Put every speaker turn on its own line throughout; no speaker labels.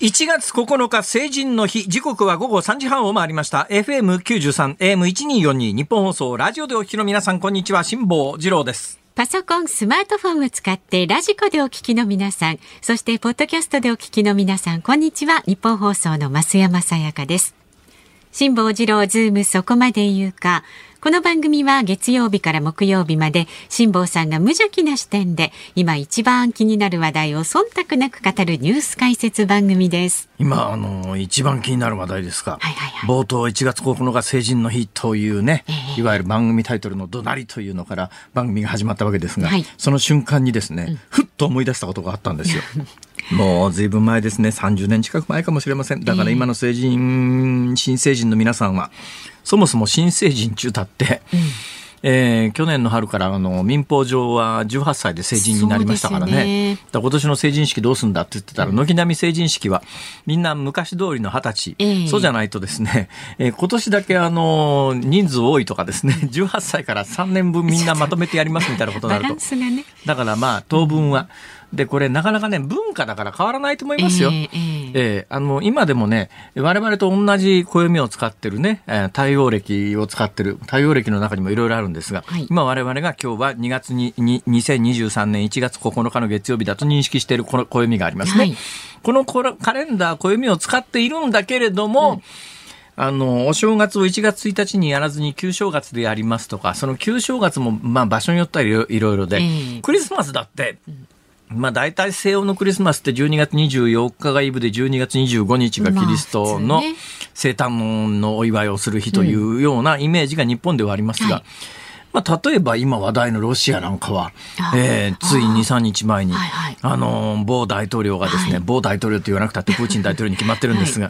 1月9日成人の日、時刻は午後3時半を回りました。FM93、AM1242、ニッポン放送、ラジオでお聞きの皆さん、こんにちは、辛坊治郎です。
パソコン、スマートフォンを使って radiko でお聞きの皆さん、そしてポッドキャストでお聞きの皆さん、こんにちは。ニッポン放送の増山さやかです。辛坊治郎ズームそこまで言うか。この番組は月曜日から木曜日まで辛坊さんが無邪気な視点で今一番気になる話題を忖度なく語るニュース解説番組です。
今あの一番気になる話題ですか、はいはいはい、冒頭1月9日成人の日というね、えー、いわゆる番組タイトルの怒鳴りというのから番組が始まったわけですが、はい、その瞬間にですね、うん、ふっと思い出したことがあったんですよ もうずいぶん前ですね。30年近く前かもしれません。だから今の成人、新成人の皆さんはそもそも新成人中だって、うん。えー、去年の春からあの民法上は18歳で成人になりましたからね、ね。今年の成人式どうすんだって言ってたら、軒並み成人式はみんな昔通りの二十歳、えー、そうじゃないとですね、えー、今年だけあの人数多いとかですね、18歳から3年分みんなまとめてやりますみたいなことになると、ね、だからまあ当分は、うんで、これなかなかね、文化だから変わらないと思いますよ。えー、えーえー、あの、今でもね、我々と同じ暦を使ってるね、えー、太陽暦を使ってる、太陽暦の中にもいろいろあるんですが、はい、今我々が今日は2月に、に2023年1月9日の月曜日だと認識しているこの暦がありますね。はい、このカレンダー、暦を使っているんだけれども、うん。あの、お正月を1月1日にやらずに旧正月でやりますとか、その旧正月も、まあ場所によってはいろいろで、えー、クリスマスだって、まあ大体西欧のクリスマスって12月24日がイブで12月25日がキリストの生誕のお祝いをする日というようなイメージが日本ではありますが、まあ、例えば今話題のロシアなんかは、えー、つい2、3日前に、あの、某大統領がですね、某大統領と言わなくたって プーチン大統領に決まってるんですが、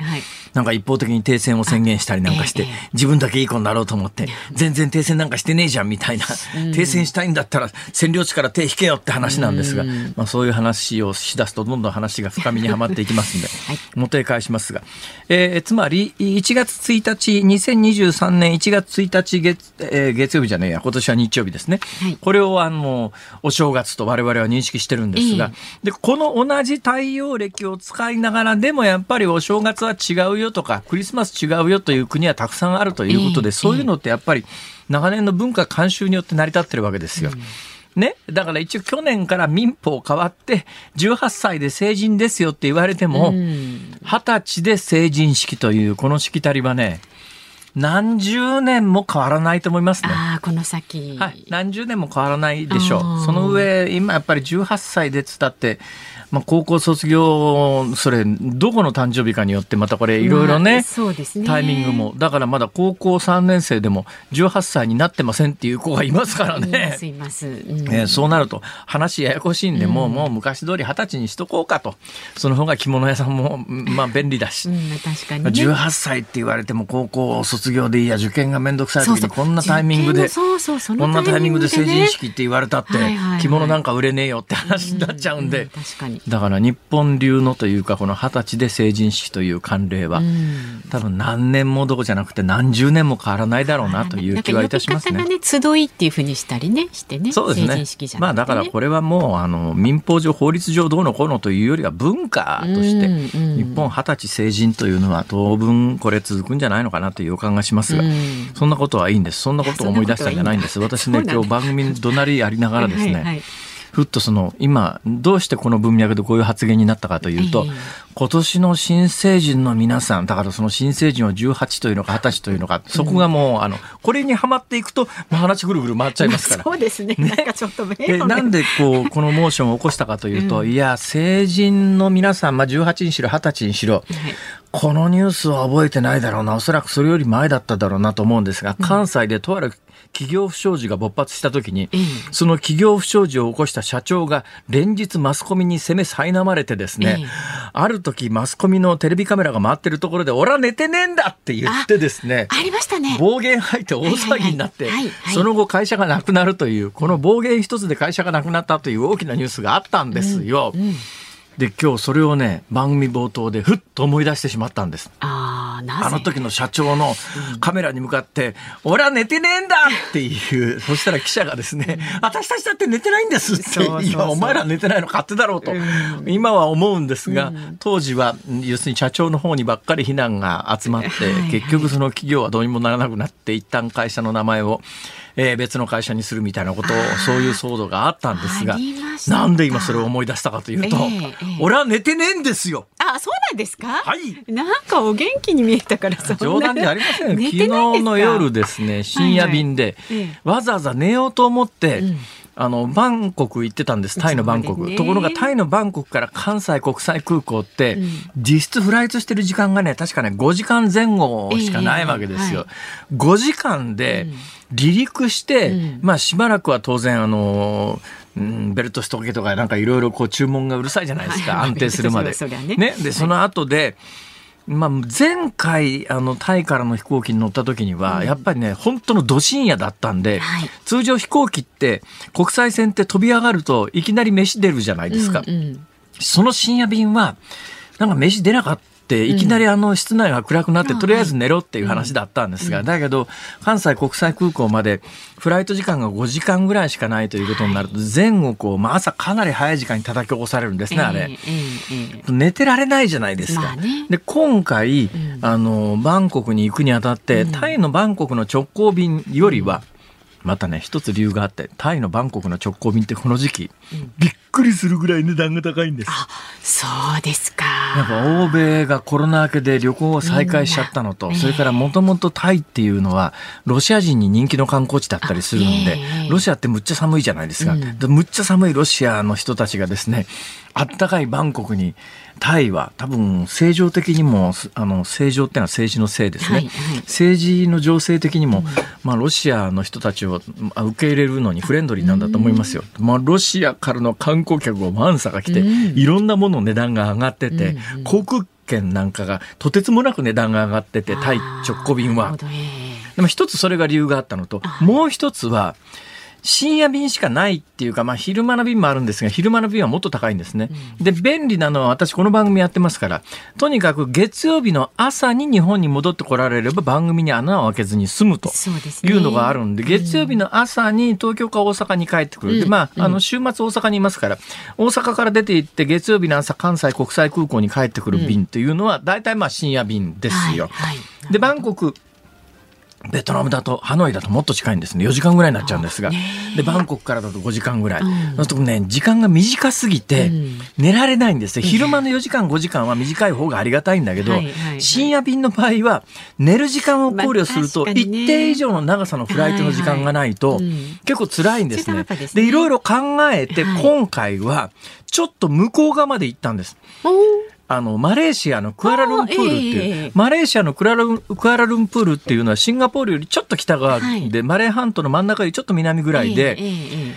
なんか一方的に停戦を宣言したりなんかして、自分だけいい子になろうと思って、全然停戦なんかしてねえじゃんみたいな、停戦したいんだったら占領地から手引けよって話なんですが、まあ、そういう話をしだすとどんどん話が深みにはまっていきますんで、元へ返しますが、えー、つまり1月1日、2023年1月1日月、えー、月曜日じゃねえや、今年は日曜日ですね。はい、これをあの、お正月と我々は認識してるんですが、で、この同じ太陽暦を使いながらでもやっぱりお正月は違うよとか、クリスマス違うよという国はたくさんあるということで、そういうのってやっぱり長年の文化慣習によって成り立ってるわけですよ。ね。だから一応去年から民法変わって、18歳で成人ですよって言われても、20歳で成人式というこのしきたりはね、何十年も変わらないと思いますね。
ああ、この先。
はい。何十年も変わらないでしょう。その上、今やっぱり18歳でつったって、まあ、高校卒業、それ、どこの誕生日かによって、またこれ、いろいろね、そうですね、タイミングも、だからまだ高校3年生でも、18歳になってませんっていう子がいますからね。
います、うん、
えー、そうなると、話ややこしいんで、もう、もう昔通り二十歳にしとこうかと。その方が着物屋さんも、まあ、便利だし。うん、確かに、ね、18歳って言われても、高校卒業でいいや、受験がめんどくさい時に、こんなタイミングで、そうそうこんなタイミングで成人式って言われたって、着物なんか売れねえよって話になっちゃうんで、確かにだから日本流のというかこの二十歳で成人式という慣例は、多分何年もどこじゃなくて何十年も変わらないだろうなという気はいたしますね。ね
集いっていうふうにしたりねしてね。
そうですね。ねまあだからこれはもうあの民法上法律上どうのこうのというよりは文化として日本二十歳成人というのは当分これ続くんじゃないのかなという予感がしますが、そんなことはいいんです。そんなことを思い出したんじゃないんです。私ね今日番組怒鳴りやりながらですね。はいはいふっとその今どうしてこの文脈でこういう発言になったかというと、今年の新成人の皆さんだからその新成人を18というのか20歳というのかそこがもう、あのこれにはまっていくと話ぐるぐる回っちゃいますから。
そうですね。ね。なんかちょっと
なんでこうこのモーションを起こしたかというと、いや成人の皆さんまあ18にしろ20歳にしろ、このニュースは覚えてないだろうな。おそらくそれより前だっただろうなと思うんですが関西でとある企業不祥事が勃発した時に、その企業不祥事を起こした社長が連日マスコミに攻め苛まれてですね、ある時マスコミのテレビカメラが回ってるところで、俺は寝てねえんだって言ってですね、
ありましたね。
暴言吐いて大騒ぎになって、その後会社がなくなるという、この暴言一つで会社がなくなったという大きなニュースがあったんですよ。うんうんで今日それをね番組冒頭でふっと思い出してしまったんです。
あ
あの時の社長のカメラに向かって「俺は寝てねえんだ!」っていう。そしたら記者がですね「私たちだって寝てないんです」って「いやお前ら寝てないの勝手だろうと」今は思うんですが当時は要するに社長の方にばっかり非難が集まって結局その企業はどうにもならなくなって一旦会社の名前をえー、別の会社にするみたいなことをそういう騒動があったんですがなんで今それを思い出したかというと、えーえー、俺は寝てねえんですよ。
あそうなんですか？
はい。
なんかお元気に見えたから
冗談じゃありません昨日の夜ですね深夜便で、はいはい、わざわざ寝ようと思って、うん。あのバンコク行ってたんです。タイのバンコク、ね、ところがタイのバンコクから関西国際空港って、うん、実質フライトしてる時間がね確かね5時間前後しかないわけですよ、えーはい、5時間で離陸して、うん、まあしばらくは当然あのうん、ベルトしとけとかなんかいろいろこう注文がうるさいじゃないですか、安定するまで。ね、ね、でその後で、まあ、前回あのタイからの飛行機に乗った時には、やっぱりね本当のど深夜だったんで、はい、通常飛行機って国際線って飛び上がるといきなり飯出るじゃないですか。うんうん、その深夜便はなんか飯出なかったいきなりあの室内が暗くなって、とりあえず寝ろっていう話だったんですが、だけど関西国際空港までフライト時間が5時間ぐらいしかないということになると、前後こう、まあ、朝かなり早い時間に叩き起こされるんですね、あれ。寝てられないじゃないですか。で、今回、あの、バンコクに行くにあたって、タイのバンコクの直行便よりは、またね一つ理由があってタイのバンコクの直行便ってこの時期、うん、びっくりするぐらい値段が高いんです。
あそうですか。
やっぱ欧米がコロナ明けで旅行を再開しちゃったのと、それからもともとタイっていうのはロシア人に人気の観光地だったりするんで、ロシアってむっちゃ寒いじゃないですか、うん、むっちゃ寒いロシアの人たちがですねあったかいバンコクにタイは多分政情的にもあの政情っていうのは政治のせいですね、はいはい、政治の情勢的にも、うん、まあ、ロシアの人たちを受け入れるのにフレンドリーなんだと思いますよ。まあ、ロシアからの観光客をマンサが来て、うん、いろんなものの値段が上がってて、うん、航空券なんかがとてつもなく値段が上がっててタイ直行便は。でも一つそれが理由があったのともう一つは深夜便しかないっていうか、まあ、昼間の便もあるんですが、昼間の便はもっと高いんですね。うん、で、便利なのは私この番組やってますから、とにかく月曜日の朝に日本に戻ってこられれば番組に穴を開けずに済むというのがあるんで、でね、月曜日の朝に東京か大阪に帰ってくる。うん、で、まあ、あの、週末大阪にいますから、大阪から出て行って月曜日の朝関西国際空港に帰ってくる便というのは、大体まあ深夜便ですよ。はい。はい、で、バンコク、ベトナムだとハノイだともっと近いんですね。4時間ぐらいになっちゃうんですが。でバンコクからだと5時間ぐらい、うん、そうするとね時間が短すぎて寝られないんですよ、昼間の4時間5時間は短い方がありがたいんだけど、深夜便の場合は寝る時間を考慮すると一定以上の長さのフライトの時間がないと結構辛いんですね。でいろいろ考えて今回はちょっと向こう側まで行ったんです。あの、マレーシアのクアラルンプールっていう、えー、マレーシアのクアラルンクアラルンプールっていうのはシンガポールよりちょっと北側で、はい、マレー半島の真ん中よりちょっと南ぐらいで、えー、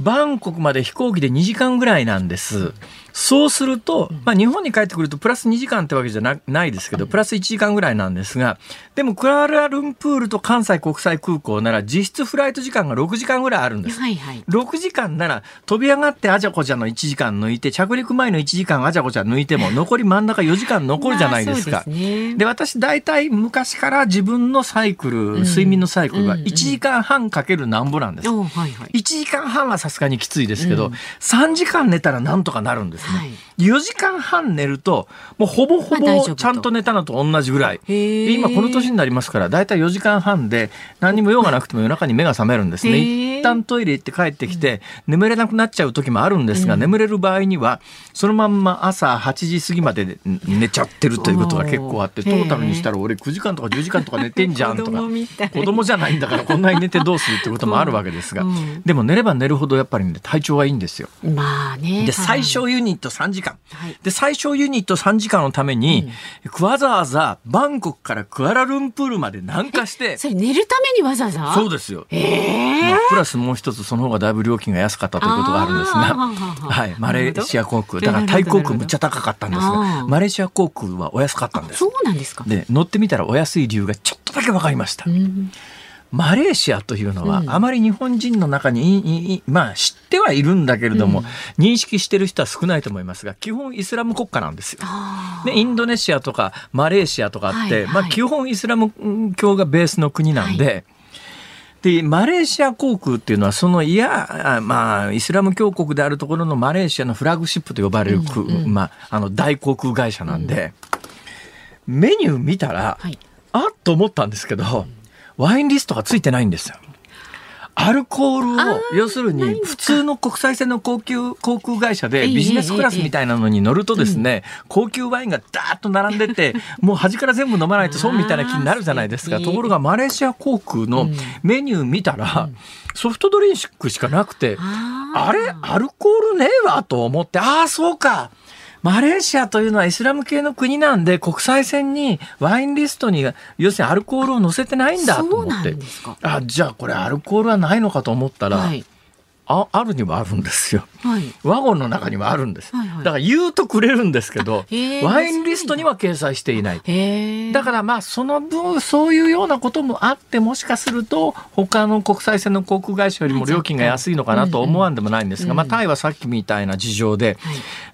バンコクまで飛行機で2時間ぐらいなんです。そうすると、まあ、日本に帰ってくるとプラス2時間ってわけじゃなないですけど、プラス1時間ぐらいなんですが、でもクアラルンプールと関西国際空港なら実質フライト時間が6時間ぐらいあるんです。はいはい、6時間なら飛び上がってあじゃこちゃの1時間抜いて、着陸前の1時間あじゃこちゃ抜いても、残り真ん中4時間残るじゃないですか。まあ、で、ね、私大体昔から自分のサイクル、睡眠のサイクルは1時間半かけるなんぼなんです。うんうん、1時間半はさすがにきついですけど、うん、3時間寝たらなんとかなるんですね。はい、4時間半寝ると、もうほぼほぼちゃんと寝たのと同じぐらい。で今この年になりますから、だいたい4時間半で何にも用がなくても夜中に目が覚めるんですね。一旦トイレ行って帰ってきて、眠れなくなっちゃう時もあるんですが、眠れる場合には、そのまんま朝8時過ぎまで寝ちゃってるということが結構あって、トータルにしたら俺9時間とか10時間とか寝てんじゃんとか、子供じゃないんだからこんなに寝てどうするってこともあるわけですが、でも寝れば寝るほどやっぱりね、体調はいいんですよ。
まあね。
で、最小ユニット3時間。で、最小ユニット3時間のために、わざわざバンコクからクアラルンプールまで南下して。
それ寝るためにわざわざ？
そうですよ。
えー、
プラスもう一つその方がだいぶ料金が安かったということがあるんですが、はい、マレーシア航空、だからタイ航空むっちゃ高かったんですが、マレーシア航空はお安かったんです。
そうなんですか。
で、乗ってみたらお安い理由がちょっとだけ分かりました。マレーシアというのは、あまり日本人の中に、まあ知ってはいるんだけれども、うん、認識してる人は少ないと思いますが、基本イスラム国家なんですよ。で、インドネシアとかマレーシアとかあって、はいはい、まあ基本イスラム教がベースの国なんで、はい。で、マレーシア航空っていうのは、その、いや、まあ、イスラム教国であるところのマレーシアのフラッグシップと呼ばれる、うんうん、まあ、あの、大航空会社なんで、うん、メニュー見たら、はい、あっと思ったんですけど、ワインリストがついてないんですよ。アルコールを要するに普通の国際線の高級航空会社でビジネスクラスみたいなのに乗るとですね、高級ワインがダーッと並んでて もう端から全部飲まないと損みたいな気になるじゃないですか。ところがマレーシア航空のメニュー見たらソフトドリンクしかなくてあれアルコールねえわと思ってああそうかマレーシアというのはイスラム系の国なんで国際線にワインリストに要するにアルコールを載せてないんだと思って。あじゃあこれアルコールはないのかと思ったら、はい、ああるにはあるんですよ、はい、ワゴンの中にはあるんです、はいはい、だから言うとくれるんですけどワインリストには掲載していない。だからまあその分そういうようなこともあってもしかすると他の国際線の航空会社よりも料金が安いのかなと思わんでもないんですが、まあ、タイはさっきみたいな事情で、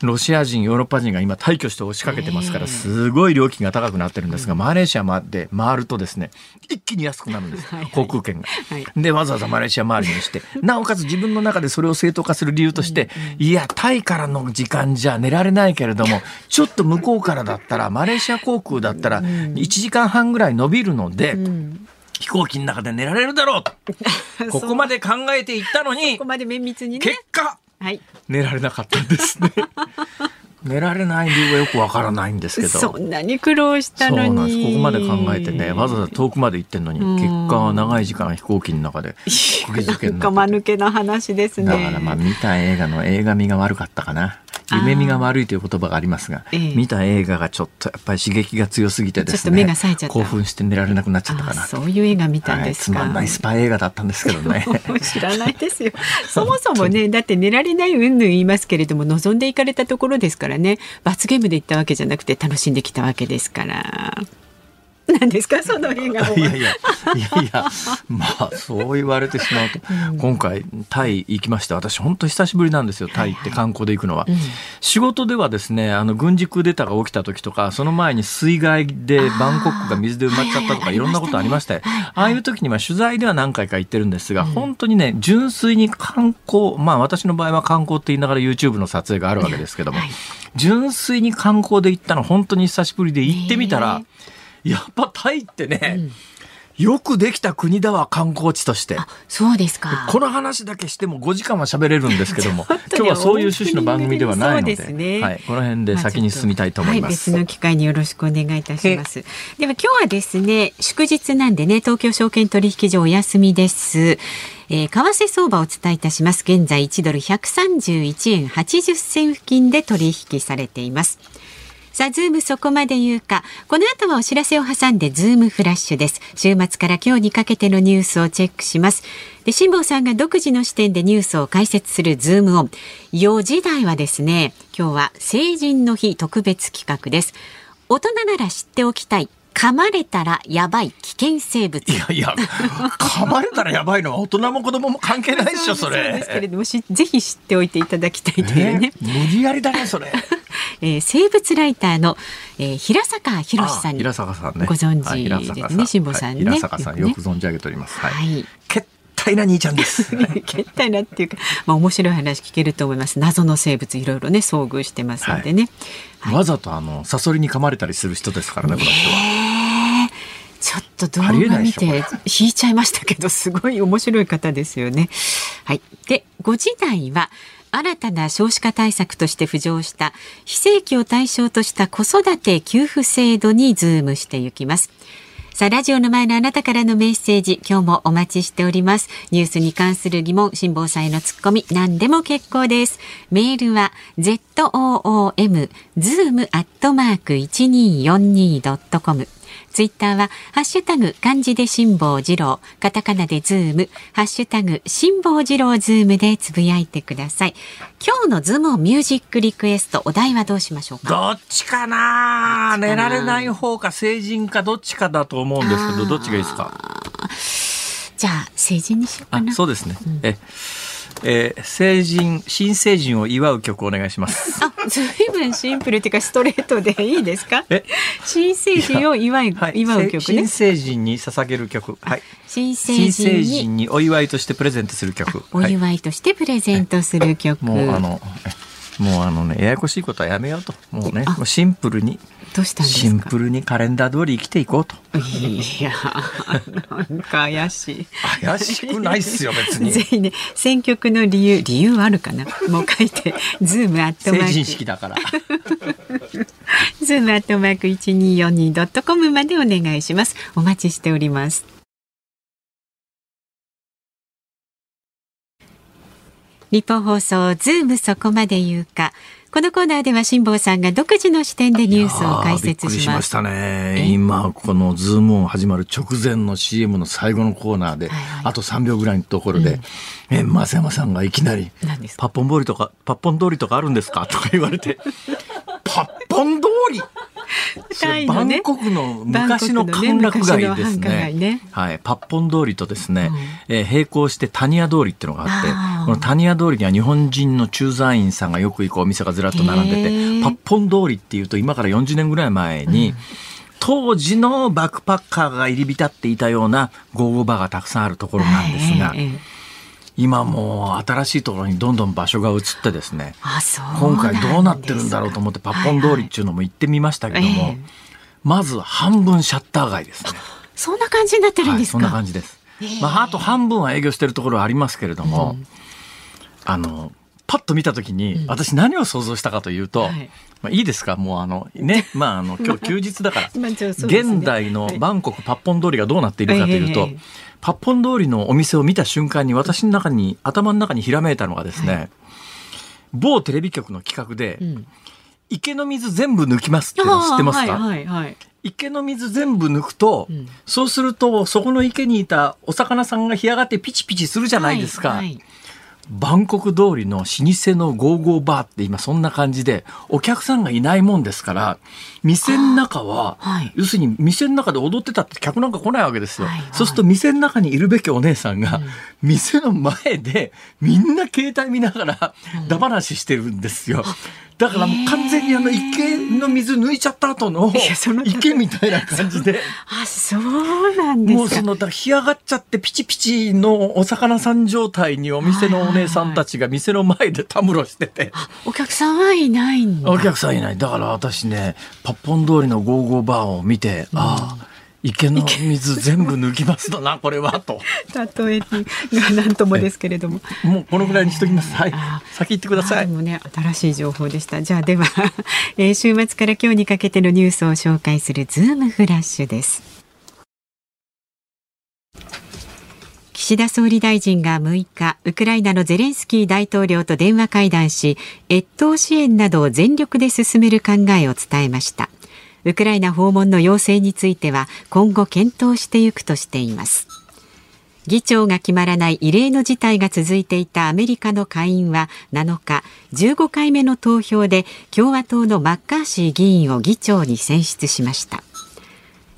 ロシア人ヨーロッパ人が今退去して押しかけてますからすごい料金が高くなってるんですがマレーシアまで回るとですね一気に安くなるんです、航空券が。でわざわざマレーシア周りにしてなおかつ自分の中でそれを正当化する理由として、いや、タイからの時間じゃ寝られないけれども、ちょっと向こうからだったら、マレーシア航空だったら、1時間半ぐらい伸びるので、飛行機の中で寝られるだろうと。ここまで考えていったのに、
ここまで綿密にね。
結果、はい、寝られなかったんですね。寝られない理由はよくわからないんですけど。
そんなに苦労したのに。
ここまで考えてねわざわざ遠くまで行ってんのに結果は長い時間飛行機の中で
釘付けになって。間抜けな話ですね。
だからまあ見た映画の映画味が悪かったかな夢見が悪いという言葉がありますが、見た映画がちょっとやっぱり刺激が強すぎてですね興奮して寝られなくなっちゃったかな。
そういう映画見たんです
か、はい、つまんないスパイ映画だったんですけどね。
知らないですよ。そもそもねだって寝られないうんぬん言いますけれども望んでいかれたところですからね。罰ゲームで行ったわけじゃなくて楽しんできたわけですから。何ですか？その映画
いやいやいやいやまあそう言われてしまうと、うん、今回タイ行きまして私本当久しぶりなんですよタイって観光で行くのは、はいはい、仕事ではですねあの軍事クーデターが起きた時とかその前に水害でバンコクが水で埋まっちゃったとかいろんなことありまして、ああいう時には取材では何回か行ってるんですが、うん、本当にね純粋に観光まあ私の場合は観光って言いながら YouTube の撮影があるわけですけども、はい、純粋に観光で行ったの本当に久しぶりで行ってみたら、やっぱタイってね、うん。よくできた国だわ観光地として。
そうですか。
この話だけしても5時間は喋れるんですけども 今日はそういう趣旨の番組ではないので、ね、はい、この辺で先に進みたいと思います、
はい、別の機会によろしくお願いいたします。では今日はですね祝日なんでね東京証券取引所お休みです。えー、為替相場をお伝えいたします。現在1ドル131円80銭付近で取引されていますさあ、ズームそこまで言うか。この後はお知らせを挟んで、ズームフラッシュです。週末から今日にかけてのニュースをチェックします。で、辛坊さんが独自の視点でニュースを解説するズームオン。4時台はですね、今日は成人の日特別企画です。大人なら知っておきたい噛まれたらやばい危険生物。
いやいや、噛まれたらやばいのは大人も子供も関係ないでしょ、それ。
ですけれども、ぜひ知っておいていただきたいというね。
無理やりだね、それ。
えー、生物ライターの、えー、平坂博さんに。
平坂さんね。
ご存知ですね、辛坊さんね、
平坂さんよく存じ上げております。はい。はい態な兄ちゃんです。
決体なっていうか、まあ面白い話聞けると思います。謎の生物いろいろね遭遇してますんでね。
はい、わざとあのサソリに噛まれたりする人ですからね、この人は。
ちょっと動画見て引いちゃいましたけどすごい面白い方ですよね。はい。で5時台は新たな少子化対策として浮上した非正規を対象とした子育て給付制度にズームしていきます。さあ、ラジオの前のあなたからのメッセージ、今日もお待ちしております。ニュースに関する疑問、辛坊さんへのツッコミ、何でも結構です。メールは、zoom、zoom アットマーク 1242.com。ツイッターは、ハッシュタグ、漢字で辛坊治郎、カタカナでズーム、ハッシュタグ、辛坊治郎ズームでつぶやいてください。今日のズームミュージックリクエスト、お題はどうしましょうか？
どっちかな？寝られない方か成人かどっちかだと思うんですけど、どっちがいいですか？
じゃあ成人にしようかな。
そうですね、うん、ええー、成人新成人を祝う曲お願いします。
あ、ずいぶんシンプルっていうかストレートでいいですか？え、新成人を祝い、はい、祝う曲ね。
新成人に捧げる曲。はい。
新成
人にお祝いとしてプレゼントする曲。
お祝いとしてプレゼントする曲。
もうあの。もうあのねややこしいことはやめようともうねもうシンプルに
どうしたん
シンプルにカレンダー通り生きていこうと。
いやなんか怪しい。
怪しくないっすよ別に。
ぜひね選曲の理由理由あるかな？もう書いてズームアットマーク。
成人式だから。
ズームアットマーク一二四二ドットコムまでお願いします。お待ちしておりますニッポン放送ズームそこまで言うかこのコーナーでは辛坊さんが独自の視点でニュースを解説し
ます。しましたね。今このズームオン始まる直前の CM の最後のコーナーで、はいはい、あと3秒ぐらいのところで、うん、え増山さんがいきなりパッポン通りとかパッポン通りとかあるんですか？とか言われて。バンコクの昔の歓楽街ですね。ねはい、パッポン通りとですね、うん、えー、並行してタニア通りっていうのがあって、このタニア通りには日本人の駐在員さんがよく行くお店がずらっと並んでて、パッポン通りっていうと今から40年ぐらい前に、うん。当時のバックパッカーが入り浸っていたようなゴーゴーバーがたくさんあるところなんですが、今もう新しいところにどんどん場所が移ってですね今回どうなってるんだろうと思ってパッポン通りっていうのも行ってみましたけども、はいはい、まず半分シャッター街ですね。
そんな感じになってるんですか、
はい、そんな感じです、まあ、あと半分は営業してるところはありますけれども、うん、あのパッと見た時に、私何を想像したかというと、はい、まあ、いいですか？もうあのね、まああの今日休日だから、現代のバンコクパッポン通りがどうなっているかというと、パッポン通りのお店を見た瞬間に私の中に頭の中にひらめいたのがですね、はい、某テレビ局の企画で、うん、池の水全部抜きますっていうの知ってますか、はいはいはい、池の水全部抜くと、うん、そうするとそこの池にいたお魚さんが干上がってピチピチするじゃないですか。はいはいバンコク通りの老舗のゴーゴーバーって今そんな感じで、お客さんがいないもんですから、店の中は、はい、要するに店の中で踊ってたって客なんか来ないわけですよ。はいはい、そうすると店の中にいるべきお姉さんが、店の前でみんな携帯見ながら、だ話してるんですよ。だからもう完全にあの池の水抜いちゃった後の池みたいな感じで。
あ、そうなんです
もうその、だ干上がっちゃってピチピチのお魚さん状態にお店のお姉さんたちが店の前でたむろしてて。
お客さんはいないんだ。
お客さんいない。だから私ね、パッポン通りのゴーゴーバーを見て、うん、ああ、池の水全部抜きますとなこれはと。
例えが何ともですけれども。
もうこのぐらいにしときます。はい。先行ってください。
もね新しい情報でした。じゃあでは、えー、週末から今日にかけてのニュースを紹介するズームフラッシュです。岸田総理大臣が6日、ウクライナのゼレンスキー大統領と電話会談し、越冬支援などを全力で進める考えを伝えました。ウクライナ訪問の要請については今後検討していくとしています。議長が決まらない異例の事態が続いていたアメリカの下院は7日15回目の投票で共和党のマッカーシー議員を議長に選出しました。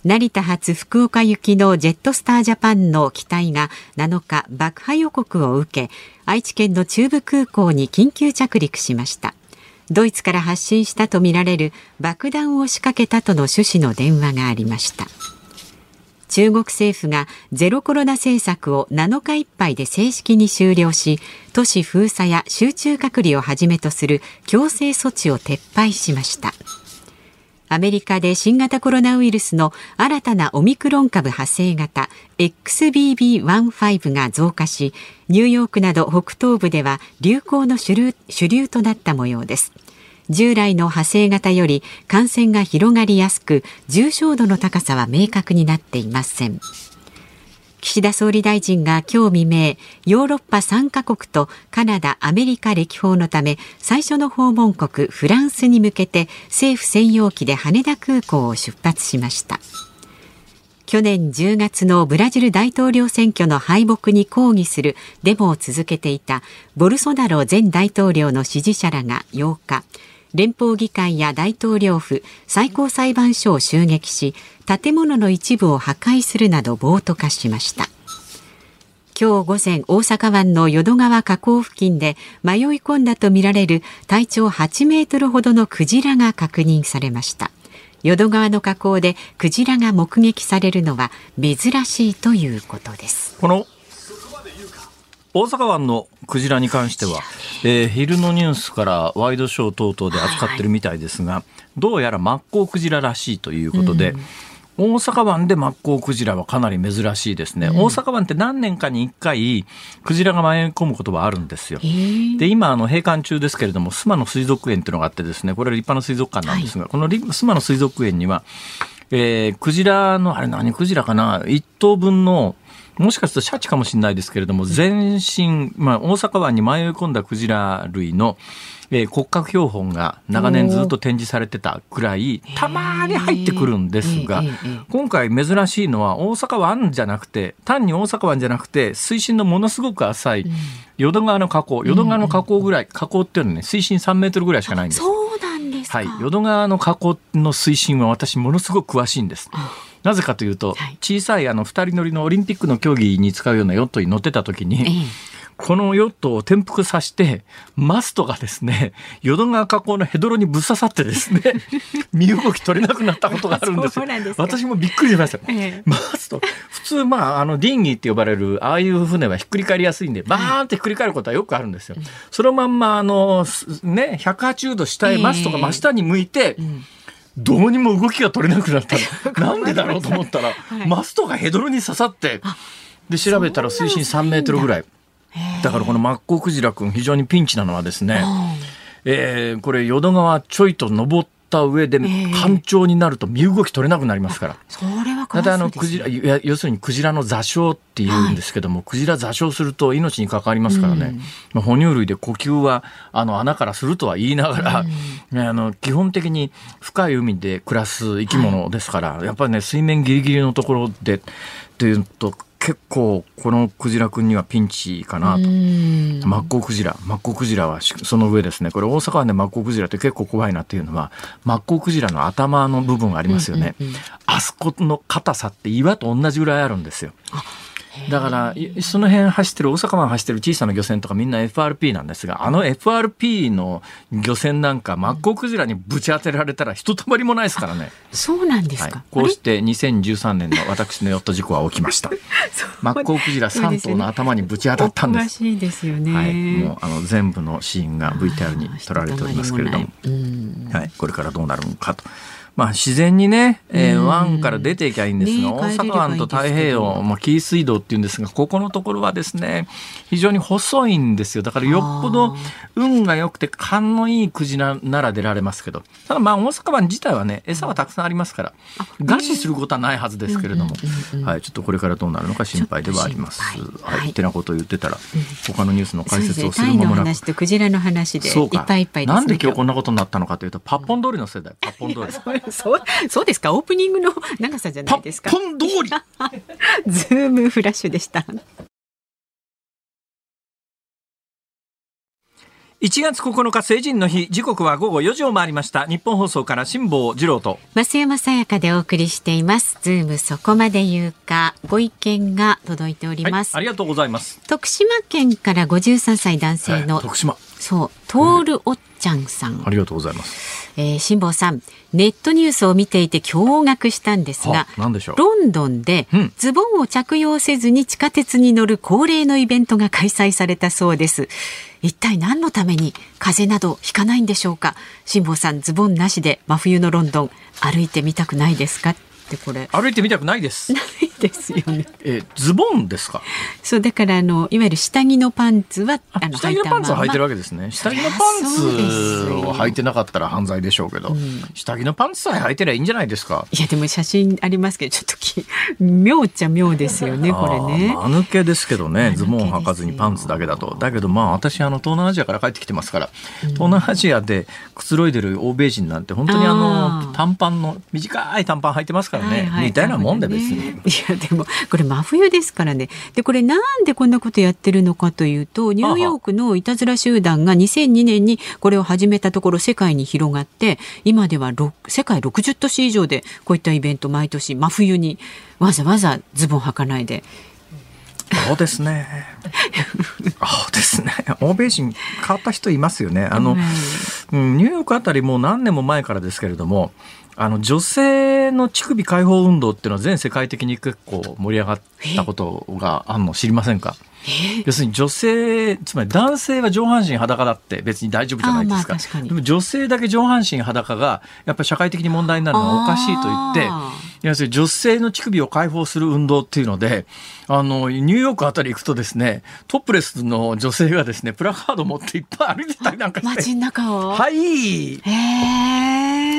成田発福岡行きのジェットスタージャパンの機体が7日爆破予告を受け愛知県の中部空港に緊急着陸しました。ドイツから発信したとみられる爆弾を仕掛けたとの趣旨の電話がありました。中国政府がゼロコロナ政策を7日いっぱいで正式に終了し都市封鎖や集中隔離をはじめとする強制措置を撤廃しました。アメリカで新型コロナウイルスの新たなオミクロン株派生型 XBB.1.5 が増加しニューヨークなど北東部では流行の主流主流となった模様です。従来の派生型より感染が広がりやすく重症度の高さは明確になっていません。岸田総理大臣が今日未明ヨーロッパ3カ国とカナダアメリカ歴訪のため最初の訪問国フランスに向けて政府専用機で羽田空港を出発しました。去年10月のブラジル大統領選挙の敗北に抗議するデモを続けていたボルソナロ前大統領の支持者らが8日連邦議会や大統領府最高裁判所を襲撃し建物の一部を破壊するなど暴徒化しました。今日午前大阪湾の淀川河口付近で迷い込んだとみられる体長8メートルほどのクジラが確認されました。淀川の河口でクジラが目撃されるのは珍しいということです。
この大阪湾のクジラに関しては、えー、昼のニュースからワイドショー等々で扱ってるみたいですが、どうやらマッコウクジラらしいということで、うん大阪湾でマッコウクジラはかなり珍しいですね、うん、大阪湾って何年かに1回クジラが迷い込むことはあるんですよ。で今あの閉館中ですけれども須磨の水族園っていうのがあってですねこれは立派な水族館なんですが、はい、この須磨の水族園には、えー、クジラのあれ何クジラかな？1頭分のもしかするとシャチかもしれないですけれども全身、まあ、大阪湾に迷い込んだクジラ類のえー、骨格標本が長年ずっと展示されてたくらいたまに入ってくるんですが今回珍しいのは大阪湾じゃなくて単に大阪湾じゃなくて水深のものすごく浅い淀川の河口淀川の河口ぐらい河口っていうのはね水深3メートルぐらいしかないんです。
そうなんです
はい、淀川の河口の水深は私ものすごく詳しいんです。なぜかというと、小さいあの2人乗りのオリンピックの競技に使うようなヨットに乗ってた時に、このヨットを転覆させて、マストがですね、淀川河口のヘドロにぶっ刺さってですね、身動き取れなくなったことがあるんですよ。私もびっくりしました。ええ、マスト、普通、まあ、あの、ディンギーって呼ばれる、ああいう船はひっくり返りやすいんで、バーンってひっくり返ることはよくあるんですよ。そのまんま、あの、ね、180度下へマストが真下に向いて、えうんどうにも動きが取れなくなった。の。なんでだろうと思ったら、はい、マストがヘドロに刺さって、で、調べたら水深3メートルぐらい。だからこのマッコウクジラ君非常にピンチなのはですね、えー、これ淀川ちょいと登った上で干潮になると身動き取れなくなりますから。
それは
ただあのクジラ要するにクジラの座礁っていうんですけども、はい、クジラ座礁すると命に関わりますからね、うん、哺乳類で呼吸はあの穴からするとは言いながら、うん、あの基本的に深い海で暮らす生き物ですから、はい、やっぱりね水面ギリギリのところでっていうと結構このクジラ君にはピンチかなと。マッコウクジラ。マッコウクジラはその上ですね。これ大阪湾でマッコウクジラって結構怖いなっていうのはマッコウクジラの頭の部分がありますよね、あそこの硬さって岩と同じぐらいあるんですよ。だからその辺走ってる大阪湾走ってる小さな漁船とかみんな FRP なんですがあの FRP の漁船なんかマッコウクジラにぶち当てられたらひとたまりもないですからね。
そうなんですか、
はい、こうして2013年の私のヨット事故は起きました。マッコウクジラ3頭の頭にぶち当たったんです。
しいですよね、
はい、もうあの全部のシーンが VTR に撮られておりますけれども。はい、これからどうなるのかと。まあ、自然にね、えー、湾から出ていきゃいいんですが、大阪湾と太平洋、まあ、紀伊水道っていうんですが、ここのところはですね、非常に細いんですよ。だからよっぽど運が良くて勘のいいクジラなら出られますけど、ただまあ大阪湾自体はね、餌はたくさんありますから、餓死することはないはずですけれども、はい、ちょっとこれからどうなるのか心配ではあります。はい、ってなことを言ってたら、他のニュースの解説をする間もなく。話
とクジラの話でいっぱいいっぱいです、
ね、なんで今日こんなことになったのかというと、パッポン通りの世代、パッポン通り。
そうそうですか？オープニングの長さじゃないですか？
ポン通り。
ズームフラッシュでした。
1月9日成人の日。時刻は午後4時を回りました。日本放送から辛坊治郎と。
増山さやかでお送りしています。ズームそこまで言うか。ご意見が届いております、
はい、ありがとうございます。
徳島県から53歳男性の、
徳島。
そうトールおっちゃんさん、
うん、ありがとうございます。
えー、辛坊さんネットニュースを見ていて驚愕したんですがロンドンでズボンを着用せずに地下鉄に乗る恒例のイベントが開催されたそうです。一体何のために風邪などひかないんでしょうか？辛坊さんズボンなしで真冬のロンドン歩いてみたくないですか？ってこれ。
歩いてみたくないです。
ないですよね。
えズボンですか？
そうだからあのいわゆる下着のパンツは
あの下着のパンツは履いてるわけですね。下着のパンツを履いてなかったら犯罪でしょうけど、うん、下着のパンツさえ履いてりゃいいんじゃないですか？
いやでも写真ありますけどちょっとき妙っちゃ妙ですよねこれね。
間抜けですけどねズボン履かずにパンツだけだと。だけどまあ私あの東南アジアから帰ってきてますから、うん、東南アジアでくつろいでる欧米人なんて本当にあの短パンの短い短パン履いてますからね、はいはい、似たようなもんで別に、ね、
いやでもこれ真冬ですからね。でこれなんでこんなことやってるのかというとニューヨークのいたずら集団が2002年にこれを始めたところ世界に広がって今では世界60都市以上でこういったイベント毎年真冬にわざわざズボン履かないで
そうですね。そうですね。欧米人変わった人いますよね。あの、うん、ニューヨークあたりもう何年も前からですけれども、あの女性の乳首解放運動っていうのは全世界的に結構盛り上がったことがあるの知りませんか？要するに女性つまり男性は上半身裸だって別に大丈夫じゃないですか。かでも女性だけ上半身裸がやっぱり社会的に問題になるのはおかしいと言って要するに女性の乳首を解放する運動っていうのであのニューヨークあたり行くとですねトップレスの女性がですねプラカード持っていっぱい歩いてたりなんかして。
街中を。
はい。へ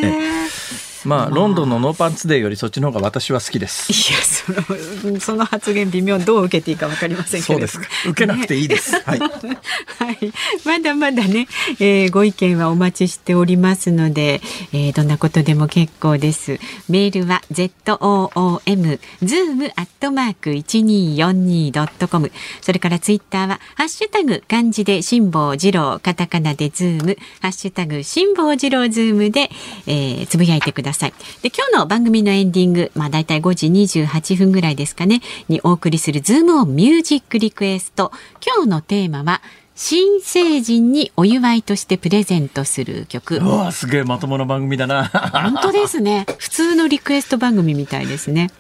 えまあ、ロンドンのノーパンツデーよりそっちの方が私は好きです。
いや、その、その発言微妙、どう受けていいかわかりませんけ
ど。そうですか。受けなくていいです。ね、はい。はい。
まだまだね、えー、ご意見はお待ちしておりますので、えー、どんなことでも結構です。メールは z o o m zoom アットマーク一二四二ドットコム。それからツイッターはハッシュタグ漢字で辛坊治郎、カタカナでズーム、ハッシュタグ辛坊治郎ズームで、えー、つぶやいてください。ださい。で、今日の番組のエンディング、まあ大体5時28分ぐらいですかね、にお送りするズームオンミュージックリクエスト。今日のテーマは、新成人にお祝いとしてプレゼントする曲。
うわすげえまともな番組だな。
本当ですね。普通のリクエスト番組みたいですね。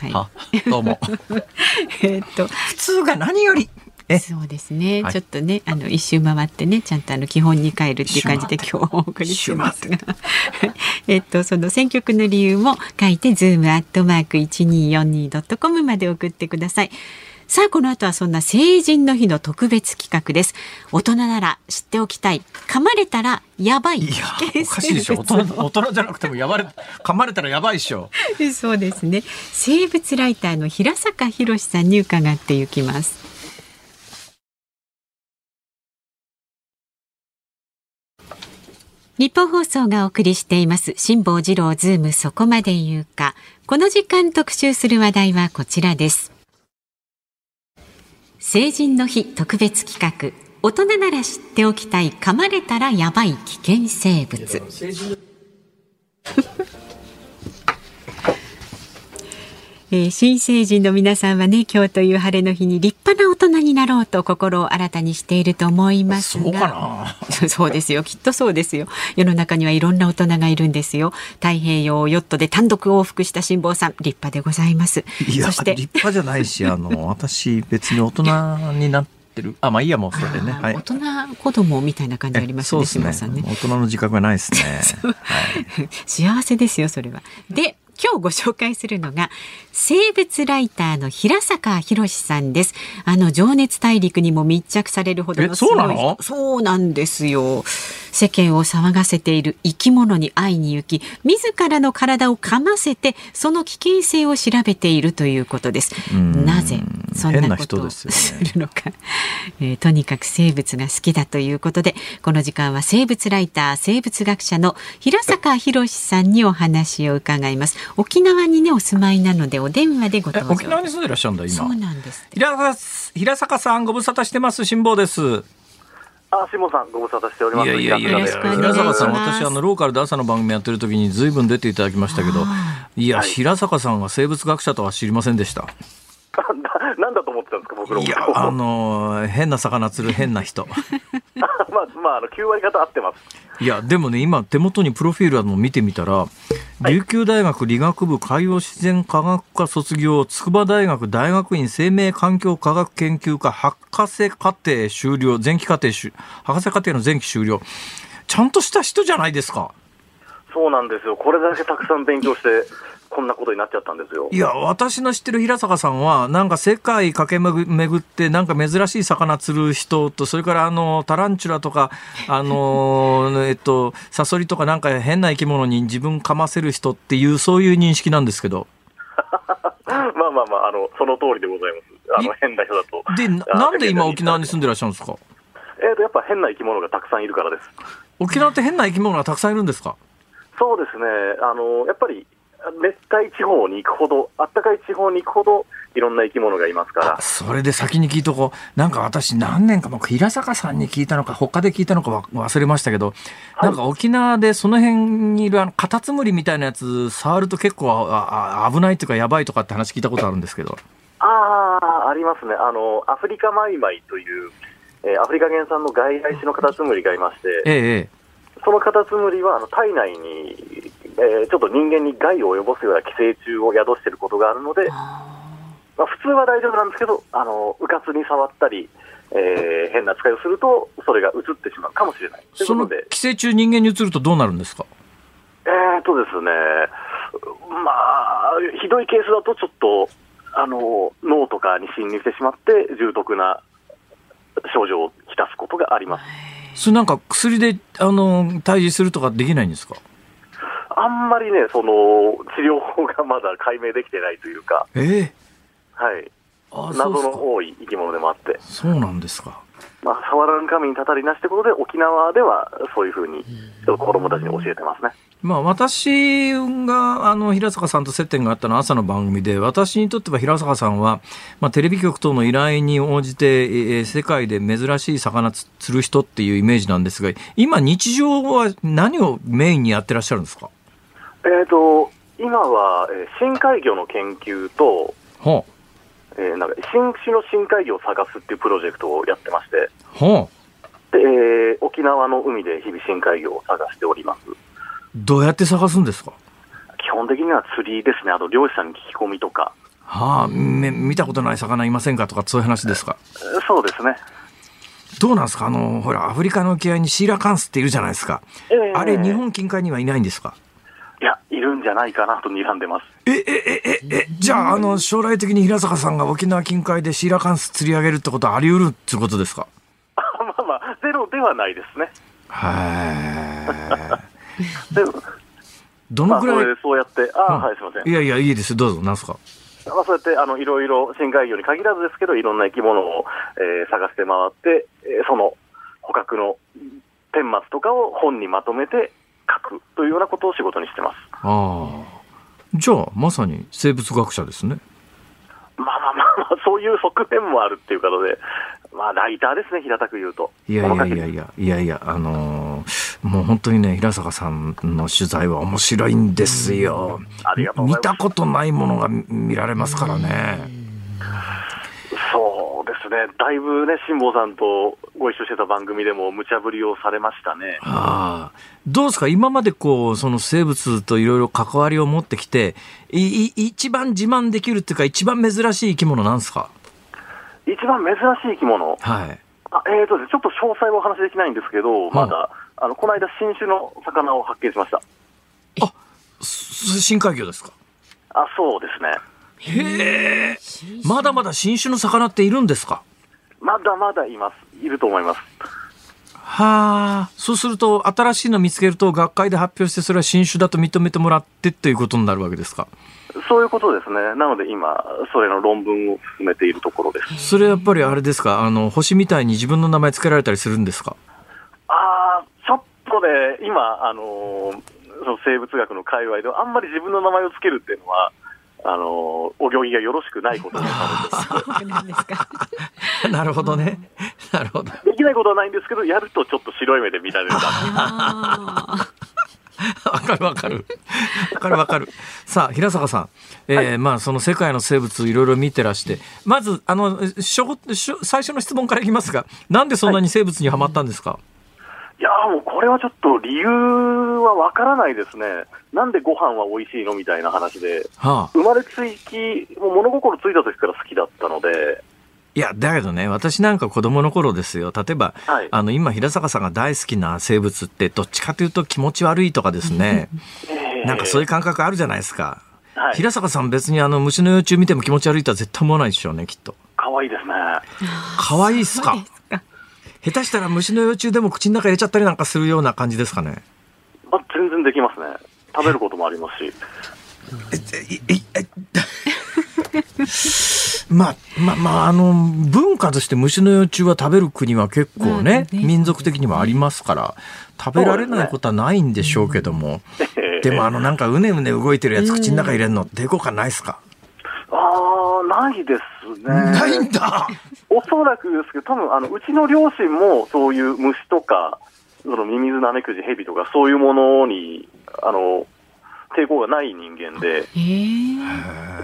はい。どうも。
えっと
普通が何より。
そうですね、はい、ちょっとねあの一周回ってねちゃんとあの基本に帰るっていう感じで今日お送りしてますが。えっとその選曲の理由も書いてズームアットマーク一二四二ドットコムまで送ってください。さあこの後はそんな成人の日の特別企画です。大人なら知っておきたい。噛まれたらやばい。い
や おかしいでしょ。大人大人じゃなくてもやばれ噛まれたらやばいでしょ。
そうですね。生物ライターの平坂博さんに伺っていきます日本放送がお送りしています。辛坊治郎ズームそこまで言うか。この時間特集する話題はこちらです。成人の日特別企画。大人なら知っておきたい。噛まれたらやばい危険生物 えー、新成人の皆さんはね今日という晴れの日に立派な大人になろうと心を新たにしていると思います
が。
そうですよ。きっとそうですよ。世の中にはいろんな大人がいるんですよ。太平洋をヨットで単独往復した辛坊さん立派でございます。
いや立派じゃないし あの私別に大人になってる。あまあいいやもうそれでね、
はい、大人子供みたいな感じありますね、
ね、
さんね。
大人の自覚がないですね、
はい、幸せですよそれは。で今日ご紹介するのが生物ライターの平坂博さんです。あの情熱大陸にも密着されるほどの
すごい
そうなんですよ。世間を騒がせている生き物に会いに行き自らの体を噛ませてその危険性を調べているということです。なぜそんなことをするのか、ね。えー、とにかく生物が好きだということでこの時間は生物ライター生物学者の平坂博さんにお話を伺います。沖縄にねお住まいなのでお電話でご登場
沖縄に住んでいらっしゃるんだ今
そうなんです
平坂さんご無沙汰してます辛坊です
あ、下さん、ご無沙汰しております。いやい
やいやいや、平坂さん、私、あの、ローカルで朝の番組やってる時に、ずいぶん出ていただきましたけど。いや、平坂さんが生物学者とは知りませんでした。
なんだと思ってたんですか、僕の
いや、あのー、変な魚釣る変な人。
まあ、まあ、あの、9割方合ってます。
いや、でもね、今、手元にプロフィールあるのを見てみたら、琉球大学理学部海洋自然科学科卒業、筑波大学大学院生命環境科学研究科博士課程修了、前期課程博士課程の前期修了。ちゃんとした人じゃないですか。
そうなんですよ。これだけたくさん勉強して、こんなことになっちゃったんですよ。
いや、私の知ってる平坂さんは、なんか世界駆け巡って、なんか珍しい魚釣る人と、それからあの、タランチュラとか、あの、えっと、サソリとかなんか変な生き物に自分かませる人っていう、そういう認識なんですけど。
まあまあまあ、あの、その通りでございます。あの、変な人だと。
で、なんで今沖縄に住んでらっしゃるんですか？
えっ、と、やっぱ変な生き物がたくさんいるからです。
沖縄って変な生き物がたくさんいるんですか？
そうですね。あの、やっぱり熱帯地方に行くほど、あったかい地方に行くほど、いろんな生き物がいますから。
それで先に聞いとこう。なんか私何年かも平坂さんに聞いたのか、他で聞いたのか忘れましたけど、はい、なんか沖縄でその辺にいるあのカタツムリみたいなやつ触ると結構ああ危ないとかやばいとかって話聞いたことあるんですけど。
ああ、あありますね。あの、アフリカマイマイという、えー、アフリカ原産の外来種のカタツムリがいまして、ええ、そのカタツムリはあの体内に、えー、ちょっと人間に害を及ぼすような寄生虫を宿していることがあるので、まあ、普通は大丈夫なんですけど、あの、うかつに触ったり、えー、変な扱いをすると、それが移ってしまうかもしれない。
その寄生虫人間に移るとどうなるんですか？
えーとですね、まあ、ひどいケースだとちょっと、あの、脳とかに侵入してしまって、重篤な症状をきたすことがあります。
それなんか薬で、あの、退治するとかできないんですか？
あんまりね、その、治療法がまだ解明できてないというか。
ええ
ー、はい。謎の多い生き物でもあって。
そうなんですか。
まあ、触らぬ神にたたりなしということで、沖縄ではそういうふうに、子供たちに教えてますね。
まあ、私があの平坂さんと接点があったのは朝の番組で、私にとっては平坂さんは、まあ、テレビ局等の依頼に応じて、えー、世界で珍しい魚釣る人っていうイメージなんですが、今、日常は何をメインにやってらっしゃるんですか、
えーと、今は、えー、深海魚の研究と、はあえー、なんか新種の深海魚を探すっていうプロジェクトをやってまして、はあ、でえー、沖縄の海で日々深海魚を探しております。
どうやって探すんですか？
基本的には釣りですね、あと漁師さんに聞き込みとか。
はあ、見たことない魚いませんかとか、そういう話ですか？
そうですね。
どうなんですか？あの、ほら、アフリカの沖合にシーラカンスっているじゃないですか。えー、あれ、日本近海にはいないんですか？
いや、いるんじゃないかなと睨んでます。
え、え、え、え、え、じゃあ、あの、将来的に平坂さんが沖縄近海でシーラカンス釣り上げるってことはあり得るってことですか？
まあまあ、ゼロではないですね。
はい。でどのぐらい、
まあ、そうやって、あ、うん、はい、すみません。
いやいや、いいですどうぞ、なんすか？
まあ、そうやってあのいろいろ深海魚に限らずですけど、いろんな生き物を、えー、探して回って、えー、その捕獲の顛末とかを本にまとめて書くというようなことを仕事にしてます。あ
あ。じゃあ、まさに生物学者ですね。
まあまあまあまあ、そういう側面もあるっていうことで、まあ、ライターですね、平たく言うと。
いやいやいやいや、いやいや、あのー、もう本当にね、平坂さんの取材は面白いんですよ。
ありがとう
見たことないものが見られますからね。
そうですね、だいぶね、辛坊さんとご一緒してた番組でも無茶ぶりをされましたね。
はあ、どうですか、今までこうその生物といろいろ関わりを持ってきてい、一番自慢できるっていうか、一番珍しい生き物なんですか？
一番珍しい生き物、
はい。
あえーと、ちょっと詳細はお話できないんですけど、まだ、あのこの間、新種の魚を発見しました。
あ深海魚ですか？
あそうです
ね。へえ、まだまだ新種の魚っているんですか？
まだまだいます、いると思います。
はあ、そうすると、新しいの見つけると、学会で発表して、それは新種だと認めてもらってっていうことになるわけですか？
そういうことですね。なので今、それの論文を進めているところです。
それやっぱりあれですか、あの、星みたいに自分の名前付けられたりするんですか？
ああ、ちょっとね、今、あのー、その生物学の界隈では、あんまり自分の名前を付けるっていうのは、あのお行儀がよろしくないことに
なるんですか。
なるほどね。なるほど。
できないことはないんですけど、やるとちょっと白い目で見られる
わかるわかる。わかるわかる。さあ、平坂さん。えー、はい、まあ、その世界の生物いろいろ見てらして、まず、あの、しょ最初の質問からいきますが、なんでそんなに生物にはまったんですか、はい
いやもうこれはちょっと理由はわからないですね、なんでご飯は美味しいのみたいな話で、はあ、生まれつき、もう物心ついた時から好きだったので、
いや、だけどね、私なんか子供の頃ですよ。例えば、はい、あの、今、平坂さんが大好きな生物って、どっちかというと気持ち悪いとかですね、なんかそういう感覚あるじゃないですか。はい、平坂さん別にあの、虫の幼虫見ても気持ち悪いとは絶対思わないでしょうね、きっと。
可愛いですね。
可愛いっすか。下手したら虫の幼虫でも口の中入れちゃったりなんかするような感じですかね？
あ全然できますね。食べることもありますし。え、え、え、
まあ、まあ、まあ、あの、文化として虫の幼虫は食べる国は結構ね、ね民族的にもありますから、食べられないことはないんでしょうけども、でもあの、なんかうねうね動いてるやつ口の中入れるの抵抗感ないですか？
ああ、ないですね。
ないんだ。
おそらくですけど、多分あのうちの両親もそういう虫とか、そのミミズナメクジヘビとかそういうものに、あの、抵抗がない人間で、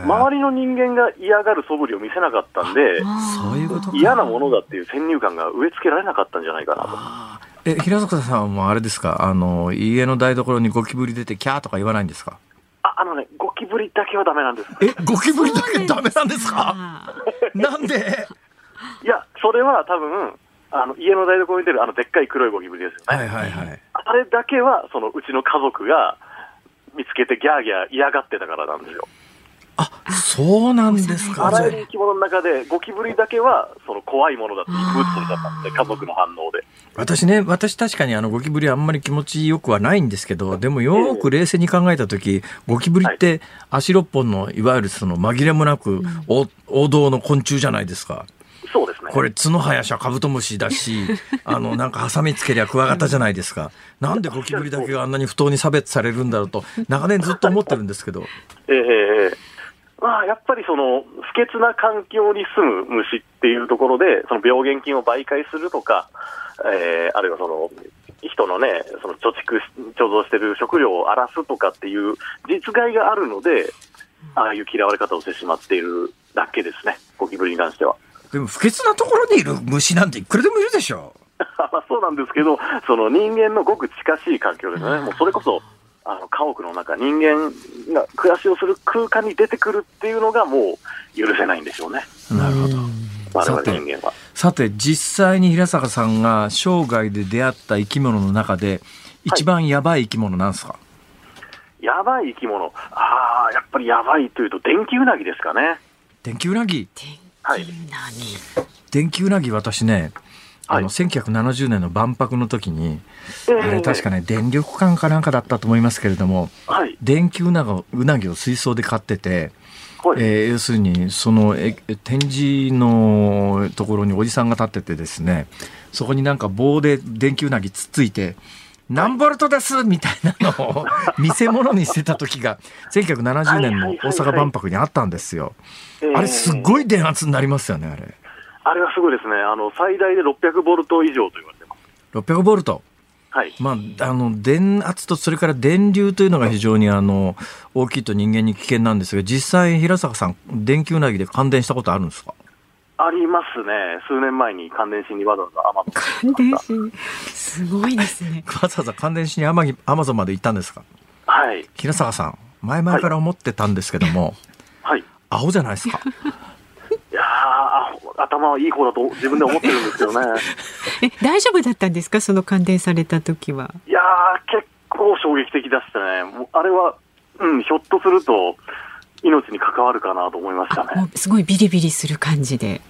周りの人間が嫌がる素振りを見せなかったんで、そう。いうこと嫌なものだっていう先入観が植え付けられなかったんじゃないかなと。
え平坂さんもあれですか？あの、家の台所にゴキブリ出て、キャーとか言わないんですか？
ああのね、ブリだけはだめなんです。
え、ゴキブリだけだめなんですか？なんで？
いや、それは多分あの家の台所に出るあのでっかい黒いゴキブリですよね。
はいはいはい、
あれだけは、そのうちの家族が見つけてギャーギャー嫌がってたからなんですよ。
あそうなんですか？
あらゆる生き物の中で、ゴキブリだけはその怖いものだって、ブッとだったんで、家族の反応で。
私ね、私確かにあのゴキブリあんまり気持ちよくはないんですけど、でもよく冷静に考えたとき、ゴキブリって足6本のいわゆるその紛れもなく王道の昆虫じゃないですか。
そうですね。
これ角生やしはカブトムシだし、あの、なんかハサミつけりゃクワガタじゃないですか。なんでゴキブリだけがあんなに不当に差別されるんだろうと、長年ずっと思ってるんですけど。
ええまあ、やっぱりその不潔な環境に住む虫っていうところで、その病原菌を媒介するとか、えー、あるいはその人のね、その貯蓄、貯蔵してる食料を荒らすとかっていう実害があるので、ああいう嫌われ方をしてしまっているだけですね、ゴキブリに関しては。
でも不潔なところにいる虫なんていくらでもいるでしょ。
まあそうなんですけど、その人間のごく近しい環境ですね、もうそれこそあの家屋の中、人間が暮らしをする空間に出てくるっていうのが、もう許せないんでしょうね。
なるほど
我々人間は。
さて、実際に平坂さんが生涯で出会った生き物の中で、一番やばい生き物なんですか、は
い、やばい生き物、ああ、やっぱりやばいというと、電気ウナギですかね。
電気ウナギ
はい、
電気うなぎ。私ねあの、はい、1970年の万博の時に、えー、あれ確かね電力館かなんかだったと思いますけれども、はい、電気うなうなぎを水槽で飼ってて、はい、えー、要するにそのえ展示のところにおじさんが立っててですねそこになんか棒で電気うなぎつっついて何ボルトですみたいなのを 見せ物にしてた時が1970年の大阪万博にあったんですよ。あれすごい電圧になりますよねあれ。
あれはすごいですね。あの最大で600ボルト以上と言われてます。600
ボルト。
はい。
まあ、あの、電圧とそれから電流というのが非常にあの、大きいと人間に危険なんですが、実際平坂さん、電球うなぎで感電したことあるんですか？
ありますね。数年前に感電しにわざわざアマゾ
ン感電しに。すごいですね。
わざわざ感電しにアマアマゾンまで行ったんですか？
はい。
平坂さん、前々から思ってたんですけども、
はい。
青じゃないですか。
頭はいい方だと自分で思ってるんですけどね。
え、大丈夫だったんですか？その感電された時は。
いや結構衝撃的でしたね。もうあれは、うん、ひょっとすると、命に関わるかなと思いましたね。
すごいビリビリする感じで。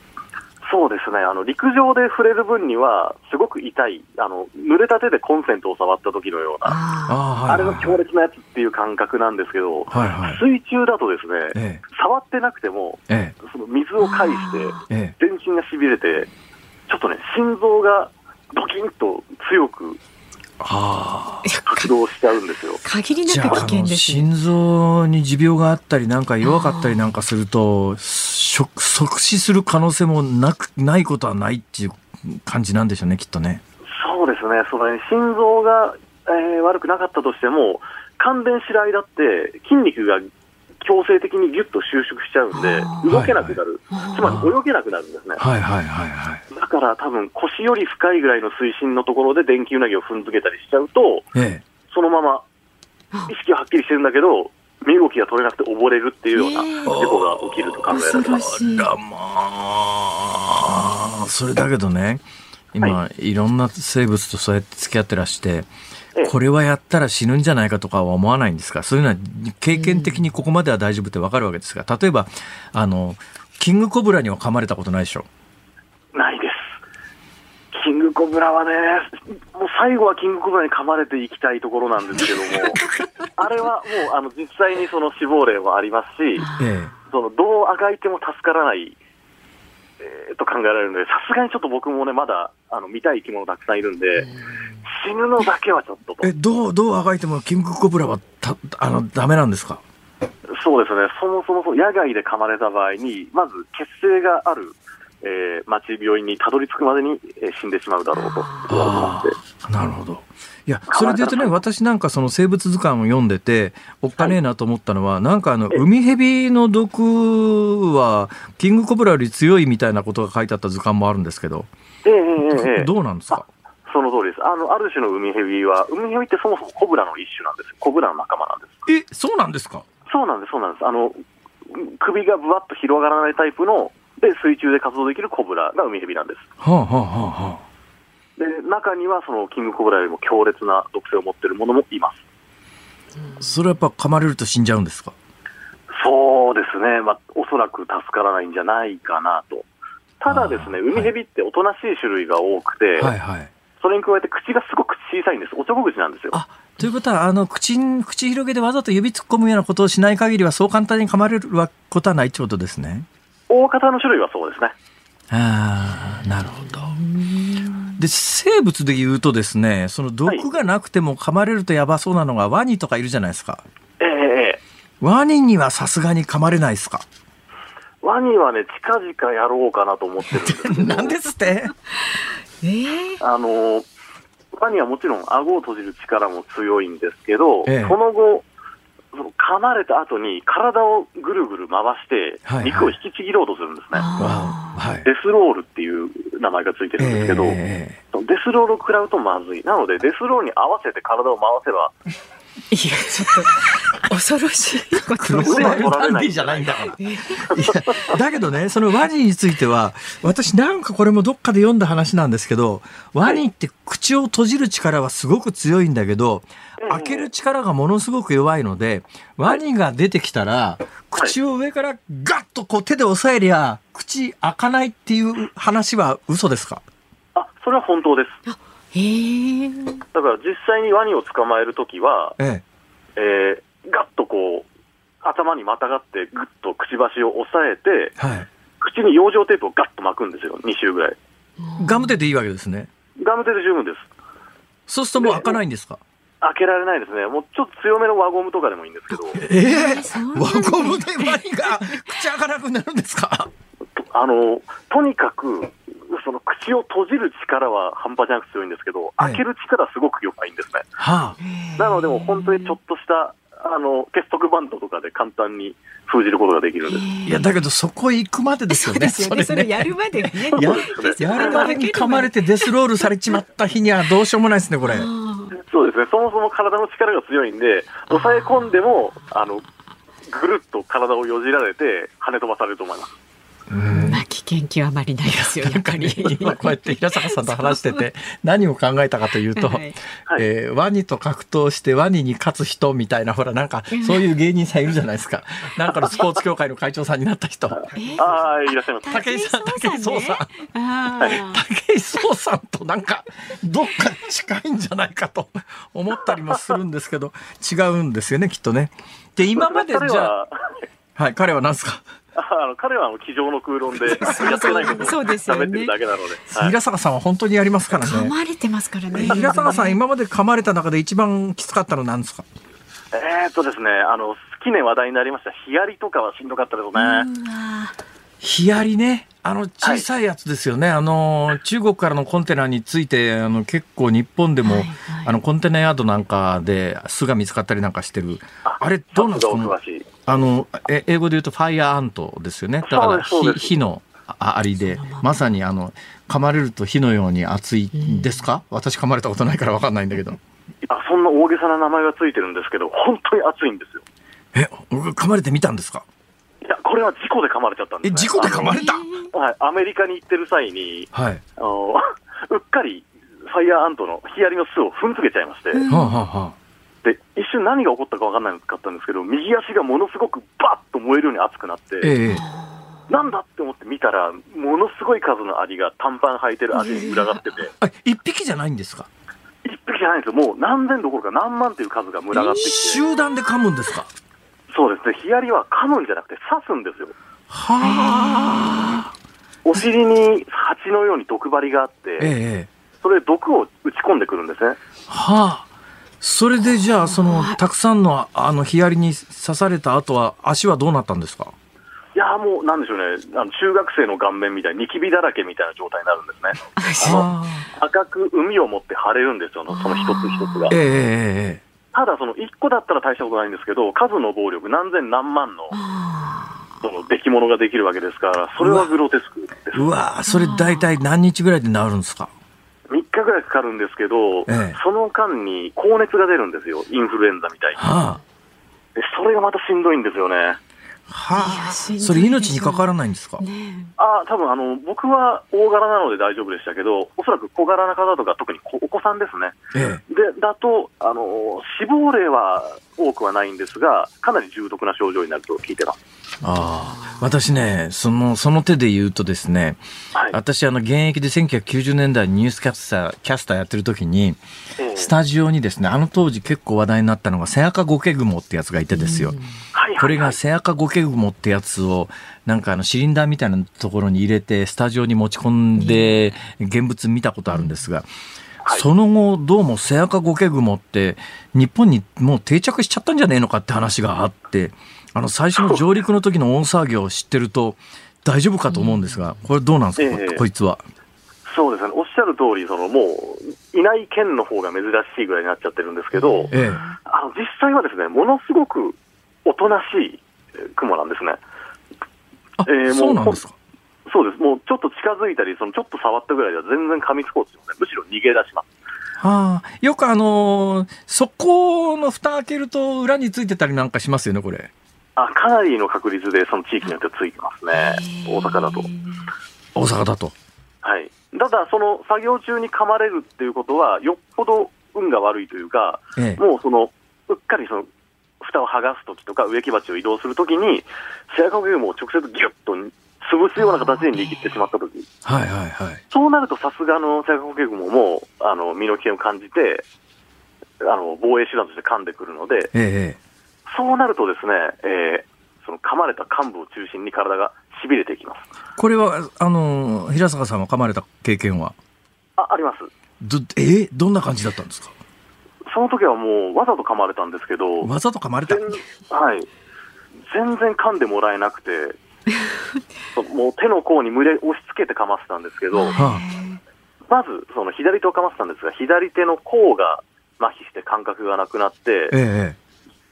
そうですね。あの陸上で触れる分には、すごく痛い。あの、濡れた手でコンセントを触った時のような、あ,、あれの強烈なやつっていう感覚なんですけど、はいはい、水中だとですね、ええ、触ってなくても、え、その水を介して、全身がしびれて、ちょっとね、心臓がドキンと強くはあ、活動しちゃうんですよ。
限りなく危険です、
心臓に持病があったり、なんか弱かったりなんかすると、即死する可能性もなくないことはないっていう感じなんでしょうね、きっとね。
そうですね、その心臓が、えー、悪くなかったとしても、感電してる間って筋肉が強制的にぎゅっと収縮しちゃうんで、動けなくなる、つまり泳げなくなるんですね。
はいはいはいはい、
だから多分腰より深いぐらいの水深のところで電気うなぎを踏んづけたりしちゃうと、ええ、そのまま意識ははっきりしてるんだけど、身動きが取れなくて溺れるっていうような事故が起きると考えられます。
えー、あまあ、それだけどね、今、はい、いろんな生物とそうやって付き合ってらして、これはやったら死ぬんじゃないかとかは思わないんですか？そういうのは経験的にここまでは大丈夫ってわかるわけですが、例えば、あの、キングコブラには噛まれたことないでしょ？
ないです。キングコブラはね、もう最後はキングコブラに噛まれていきたいところなんですけども、あれはもうあの実際にその死亡例もありますし、ええ、そのどうあがいても助からない、えー、と考えられるので、さすがにちょっと僕もね、まだあの見たい生き物たくさんいるんで、死ぬのだけはちょっと
え、どう、どうあがいてもキングコブラはた、あの、ダメなんですか？
そうですね。そもそも野外で噛まれた場合に、まず血清がある、えー、町病院にたどり着くまでに、えー、死んでしまうだろうと。
なるほど。いや、それで言うとね、私なんかその生物図鑑を読んでて、おっかねえなと思ったのは、はい、なんかあの、海蛇の毒は、キングコブラより強いみたいなことが書いてあった図鑑もあるんですけど、
ええええ、
どうなんですか？
その通りです。あの、ある種の海蛇は、海蛇ってそもそもコブラの一種なんです。コブラの仲間なんで
す。え、そうなんですか？
そうなんです、そうなんです。あの、首がぶわっと広がらないタイプの、で、水中で活動できるコブラが海蛇なんです。
はあはあはあは
あ。で、中にはそのキングコブラよりも強烈な毒性を持っているものもいます。
それはやっぱ噛まれると死んじゃうんですか？
そうですね。まあ、おそらく助からないんじゃないかなと。ただですね、海蛇っておとなしい種類が多くて、はいはい、それに加えて口がすごく小さいんです。おちょぼ口なんですよ。
あということは、あの、口、口広げでわざと指突っ込むようなことをしない限りは、そう簡単に噛まれることはないってことですね。
大方の種類はそうですね。
ああ、なるほど。で、生物で言うとですね、その毒がなくても噛まれるとやばそうなのがワニとかいるじゃないですか。
ええ
ワニにはさすがに噛まれないですか？
ワニはね、近々やろうかなと思ってるんで。
なんですって？
えー、
あの、ワニはもちろん顎を閉じる力も強いんですけど、ええ、その後、噛まれた後に体をぐるぐる回して、肉を引きちぎろうとするんですね、はいはい、デスロールっていう名前がついてるんですけど、えー、デスロールを食らうとまずい、なので、デスロールに合わせて体を回せば、
いや、ちょっと、恐ろしいことを。
ダンディじゃないんだから。いや、だけどね、そのワニについては、私なんかこれもどっかで読んだ話なんですけど、ワニって口を閉じる力はすごく強いんだけど、開ける力がものすごく弱いので、ワニが出てきたら、口を上からガッとこう手で押さえりゃ、口開かないっていう話は嘘ですか？
あ、それは本当です。
へ
だから実際にワニを捕まえるときは、えええー、ガッとこう、頭にまたがってぐっとくちばしを押さえて、はい、口に養生テープをガッと巻くんですよ、2周ぐらい。
ガムテでいいわけですね。
ガムテで十分です。
そうするともう開かないんですか？
開けられないですね。もうちょっと強めの輪ゴムとかでもいいんですけど。
ええー、輪ゴムでワニが口開かなくなるんですか？
あの、とにかく、口を閉じる力は半端じゃなく強いんですけど、開ける力すごく弱いんですね。
は
あ、なので、も本当にちょっとしたあの結束バンドとかで簡単に封じることができるんです。
いや、だけどそこ行くまでですよね。
そね。それやるまでね。
ややるまで。に噛まれてデスロールされちまった日にはどうしようもないで。すね、これ。
そうで。すね。そもそも体の力が強いんで、抑え込んで。も、あの、ぐるっと体をよじられて跳ね飛ばされると思います。
まあ危険極まりないですよやっぱり。
今こうやって平坂さんと話してて 何を考えたかというと、はい、えー、ワニと格闘してワニに勝つ人みたいなほらなんかそういう芸人さんいるじゃないですか。なんかのスポーツ協会の会長さんになった人。あ
あいらっしゃいます。
武井さん武井壮さん、武井壮さんとなんかどっか近いんじゃないかと思ったりもするんですけど違うんですよねきっとね。で今までじゃあは。い彼は何ですか？
あの彼はあの机上の空論で やってないことを喋ってるだけなので、
はい、平坂さんは本当にやりますからね。
噛まれてますからね。
平坂さん今まで噛まれた中で一番きつかったのなんですか？
えー、っとですねあの近年話題になりました。ヒアリとかはしんどかったですね。
ヒアリね。あの小さいやつですよね、はい、あの中国からのコンテナについてあの結構日本でも、はいはい、あのコンテナヤードなんかで巣が見つかったりなんかしてる。あれどうなんですか？あのえ英語で言うとファイアーアントですよね。だから火火のアリでまさにあの噛まれると火のように熱いですか、うん、私噛まれたことないから分かんないんだけど。
あそんな大げさな名前がついてるんですけど本当に熱いんですよ。
え噛まれてみたんですか？
いやこれは事故で噛まれちゃったんです、
ね、え事故で噛まれた？
はいアメリカに行ってる際に、
はい、
あの うっかりファイアーアントのヒアリの巣を踏んづけちゃいまして、うん、はあはあで一瞬何が起こったか分からなかったんですけど、右足がものすごくばっと燃えるように熱くなって、えー、なんだって思って見たら、ものすごい数のアリが短パン履いてる足に群がってて、
一匹じゃないんですか？
一匹じゃないんですよ、もう何千どころか何万という数が群がってきて、
集団で噛むんですか？
そうですね、ヒアリは噛むんじゃなくて刺すんですよ。
はあ。
お尻に蜂のように毒針があって、ええ、それで毒を打ち込んでくるんですね。
はあ。それでじゃあ、その、たくさんの、あの、ヒアリに刺された後は、足はどうなったんですか？
いやもうなんでしょうね、あの中学生の顔面みたいにニキビだらけみたいな状態になるんですね。あ赤く海を持って腫れるんですよ、その一つ一つが。
え
ー、ただ、その1個だったら大したことないんですけど、数の暴力、何千何万の。その出来物ができるわけですから、それはグロテスクです。
うわそれ大体何日ぐらいで治るんですか？
3日ぐらいかかるんですけど、ええ、その間に高熱が出るんですよ、インフルエンザみたいに。はあ、でそれがまたしんどいんですよね。
はあ、それ命にかからないんですか、ね、
あ多分あの僕は大柄なので大丈夫でしたけど、おそらく小柄な方とか、特にお子さんですね、ええ、でだとあの、死亡例は多くはないんですが、かなり重篤な症状になると聞いてます。
あ私ね、その、その手で言うとですね、はい、私、あの、現役で1990年代にニュースキャスター、キャスターやってる時に、えー、スタジオにですね、あの当時結構話題になったのが、セアカゴケグモってやつがいてですよ。これがセアカゴケグモってやつを、なんかあの、シリンダーみたいなところに入れて、スタジオに持ち込んで、現物見たことあるんですが、その後、どうもセアカゴケグモって、日本にもう定着しちゃったんじゃねえのかって話があって、あの最初の上陸の時の大騒ぎを知ってると大丈夫かと思うんですが、これどうなんですか、えー、こいつは。
そうですね、おっしゃる通り、そのもう、いない県の方が珍しいぐらいになっちゃってるんですけど、えあの実際はですね、ものすごくおとなしい雲なんですね。
えー、そうなんですか？
そうです、もうちょっと近づいたり、そのちょっと触ったぐらいでは全然噛みつこうとしません、むしろ逃げ出します。
はあ、よくあのー、そこの蓋開けると裏についてたりなんかしますよね、これ。
あかなりの確率でその地域によってついてますね、大阪だと。
大阪だと。
はい。ただ、その作業中に噛まれるっていうことは、よっぽど運が悪いというか、ええ、もうその、うっかりその、蓋を剥がすときとか、植木鉢を移動するときに、シェアカゲームを直接ぎゅっと潰すような形で握ってしまったとき、
はいはいはい、
そうなるとさすがのシェアカゲームもあの身の危険を感じて、あの防衛手段として噛んでくるので、ええそうなるとですね、えー、その噛まれた幹部を中心に体がしびれていきます。
これは、あの、平坂さんは噛まれた経験は？
あ、あります。
ど、えー、どんな感じだったんですか？
その時はもう、わざと噛まれたんですけど。
わざと噛まれた？
はい。全然噛んでもらえなくて、もう手の甲に胸押し付けて噛ませたんですけど、はあ、まず、その左手を噛ませたんですが、左手の甲が麻痺して感覚がなくなって、ええ、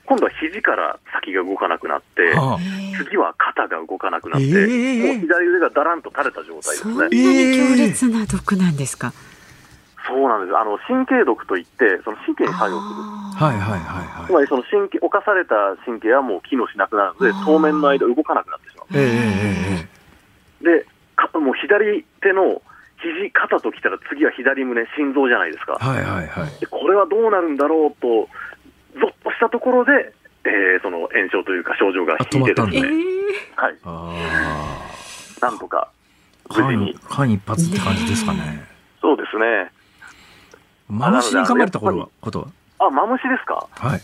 今度は肘から先が動かなくなって、はあ、次は肩が動かなくなって、えー、もう左腕がだらんと垂れた状態ですね。そんな
に強烈な毒なんですか？
そうなんです。あの、神経毒といって、その神経に作用する。
はいはいはいはい。
つまりその神経、侵された神経はもう機能しなくなるので、当面の間動かなくなってしまう。えー、で、かもう左手の肘、肩ときたら次は左胸、心臓じゃないですか。
はいはいはい。
でこれはどうなるんだろうと、ぞっとしたところで、えー、その炎症というか症状が引いてですね、はい、なんとか無事に
間一髪って感じですかね。
そうですね。
マムシに噛まれたことはことは？
あ、マムシですか？
はい。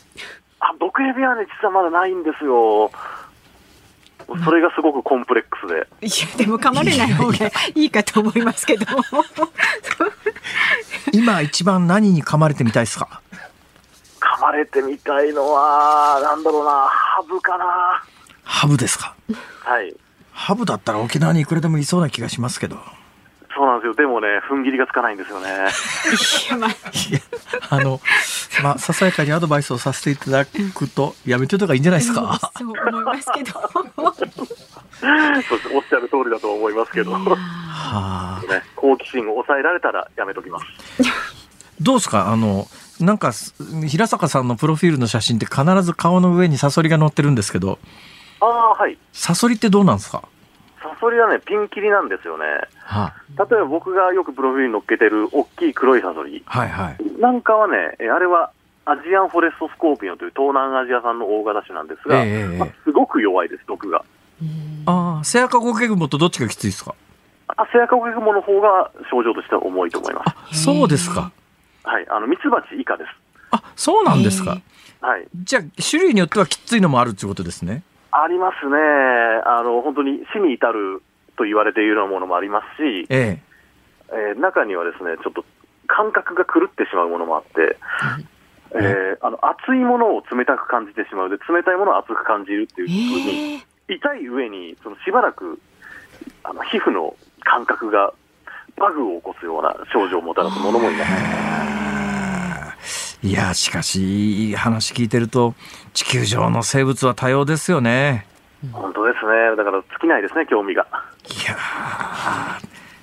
あ、毒蛇はね、実はまだないんですよ。それがすごくコンプレックスで。
いや、でも噛まれない方がいいかと思いますけど。
今一番何に噛まれてみたいですか？
噛まれてみたいのは、なんだろうな、ハブかな。
ハブですか？
はい。
ハブだったら沖縄にいくらでもいそうな気がしますけど。
そうなんですよ。でもね、踏ん切りがつかないんですよね。
あ、あの、まあ、ささやかにアドバイスをさせていただくと、やめておいた方がいいんじゃないですか？
そう思いますけど。そう。
おっしゃる通りだと思いますけど。はあ。ね、好奇心を抑えられたらやめときます。
どうですか？あの、なんか平坂さんのプロフィールの写真って必ず顔の上にサソリが乗ってるんですけど
ああはい
サソリってどうなんですか？
サソリはねピンキリなんですよね、はあ、例えば僕がよくプロフィールに載っけてる大きい黒いサソリ、はいはい、なんかはねあれはアジアンフォレストスコーピオンという東南アジア産の大型種なんですが、えーまあ、すごく弱いです毒が。
ああセアカゴケグモとどっちがきついですか？
あセアカゴケグモの方が症状としては重いと思います。
そうですか。
はい、あのミツバチ以下です。
あ、そうなんですか。
はい。
じゃあ種類によってはきついのもあるということですね。
ありますね。あの本当に死に至ると言われているようなものもありますし、えええー、中にはですねちょっと感覚が狂ってしまうものもあって。えー、あの熱いものを冷たく感じてしまうで冷たいものを熱く感じるっていうふうに痛い上にそのしばらくあの皮膚の感覚がバグを起こすような症状をもたらすものもいます。
いやしかしいい話聞いてると地球上の生物は多様ですよね。
本当ですね。だから尽きないですね興味が。
いや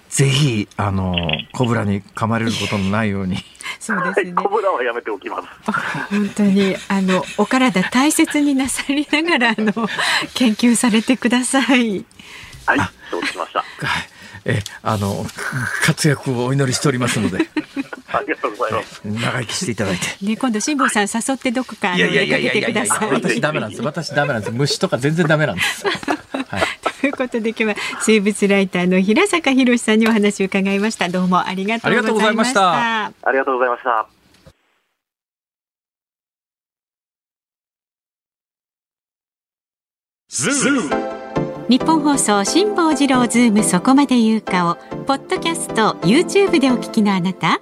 ぜひあのコブラに噛まれることのないように。
そうですね。
コブラはやめておきます。
本当にあのお体大切になさりながらあの研究されてください。
はい、承知しました。
えあの活躍をお祈りしておりますので。
ありがとうございます。長
生きしていただいて。
ね、今度辛坊さん誘ってどこか出かけてください。
私ダメなんです。私ダメなんです。虫とか全然ダメなんです。
はい、ということで今日は生物ライターの平坂博さんにお話を伺いました。どうもありがとうございました。
ありがとうございました。
ニッポン放送辛坊治郎ズームそこまで言うかをポッドキャスト YouTube でお聞きのあなた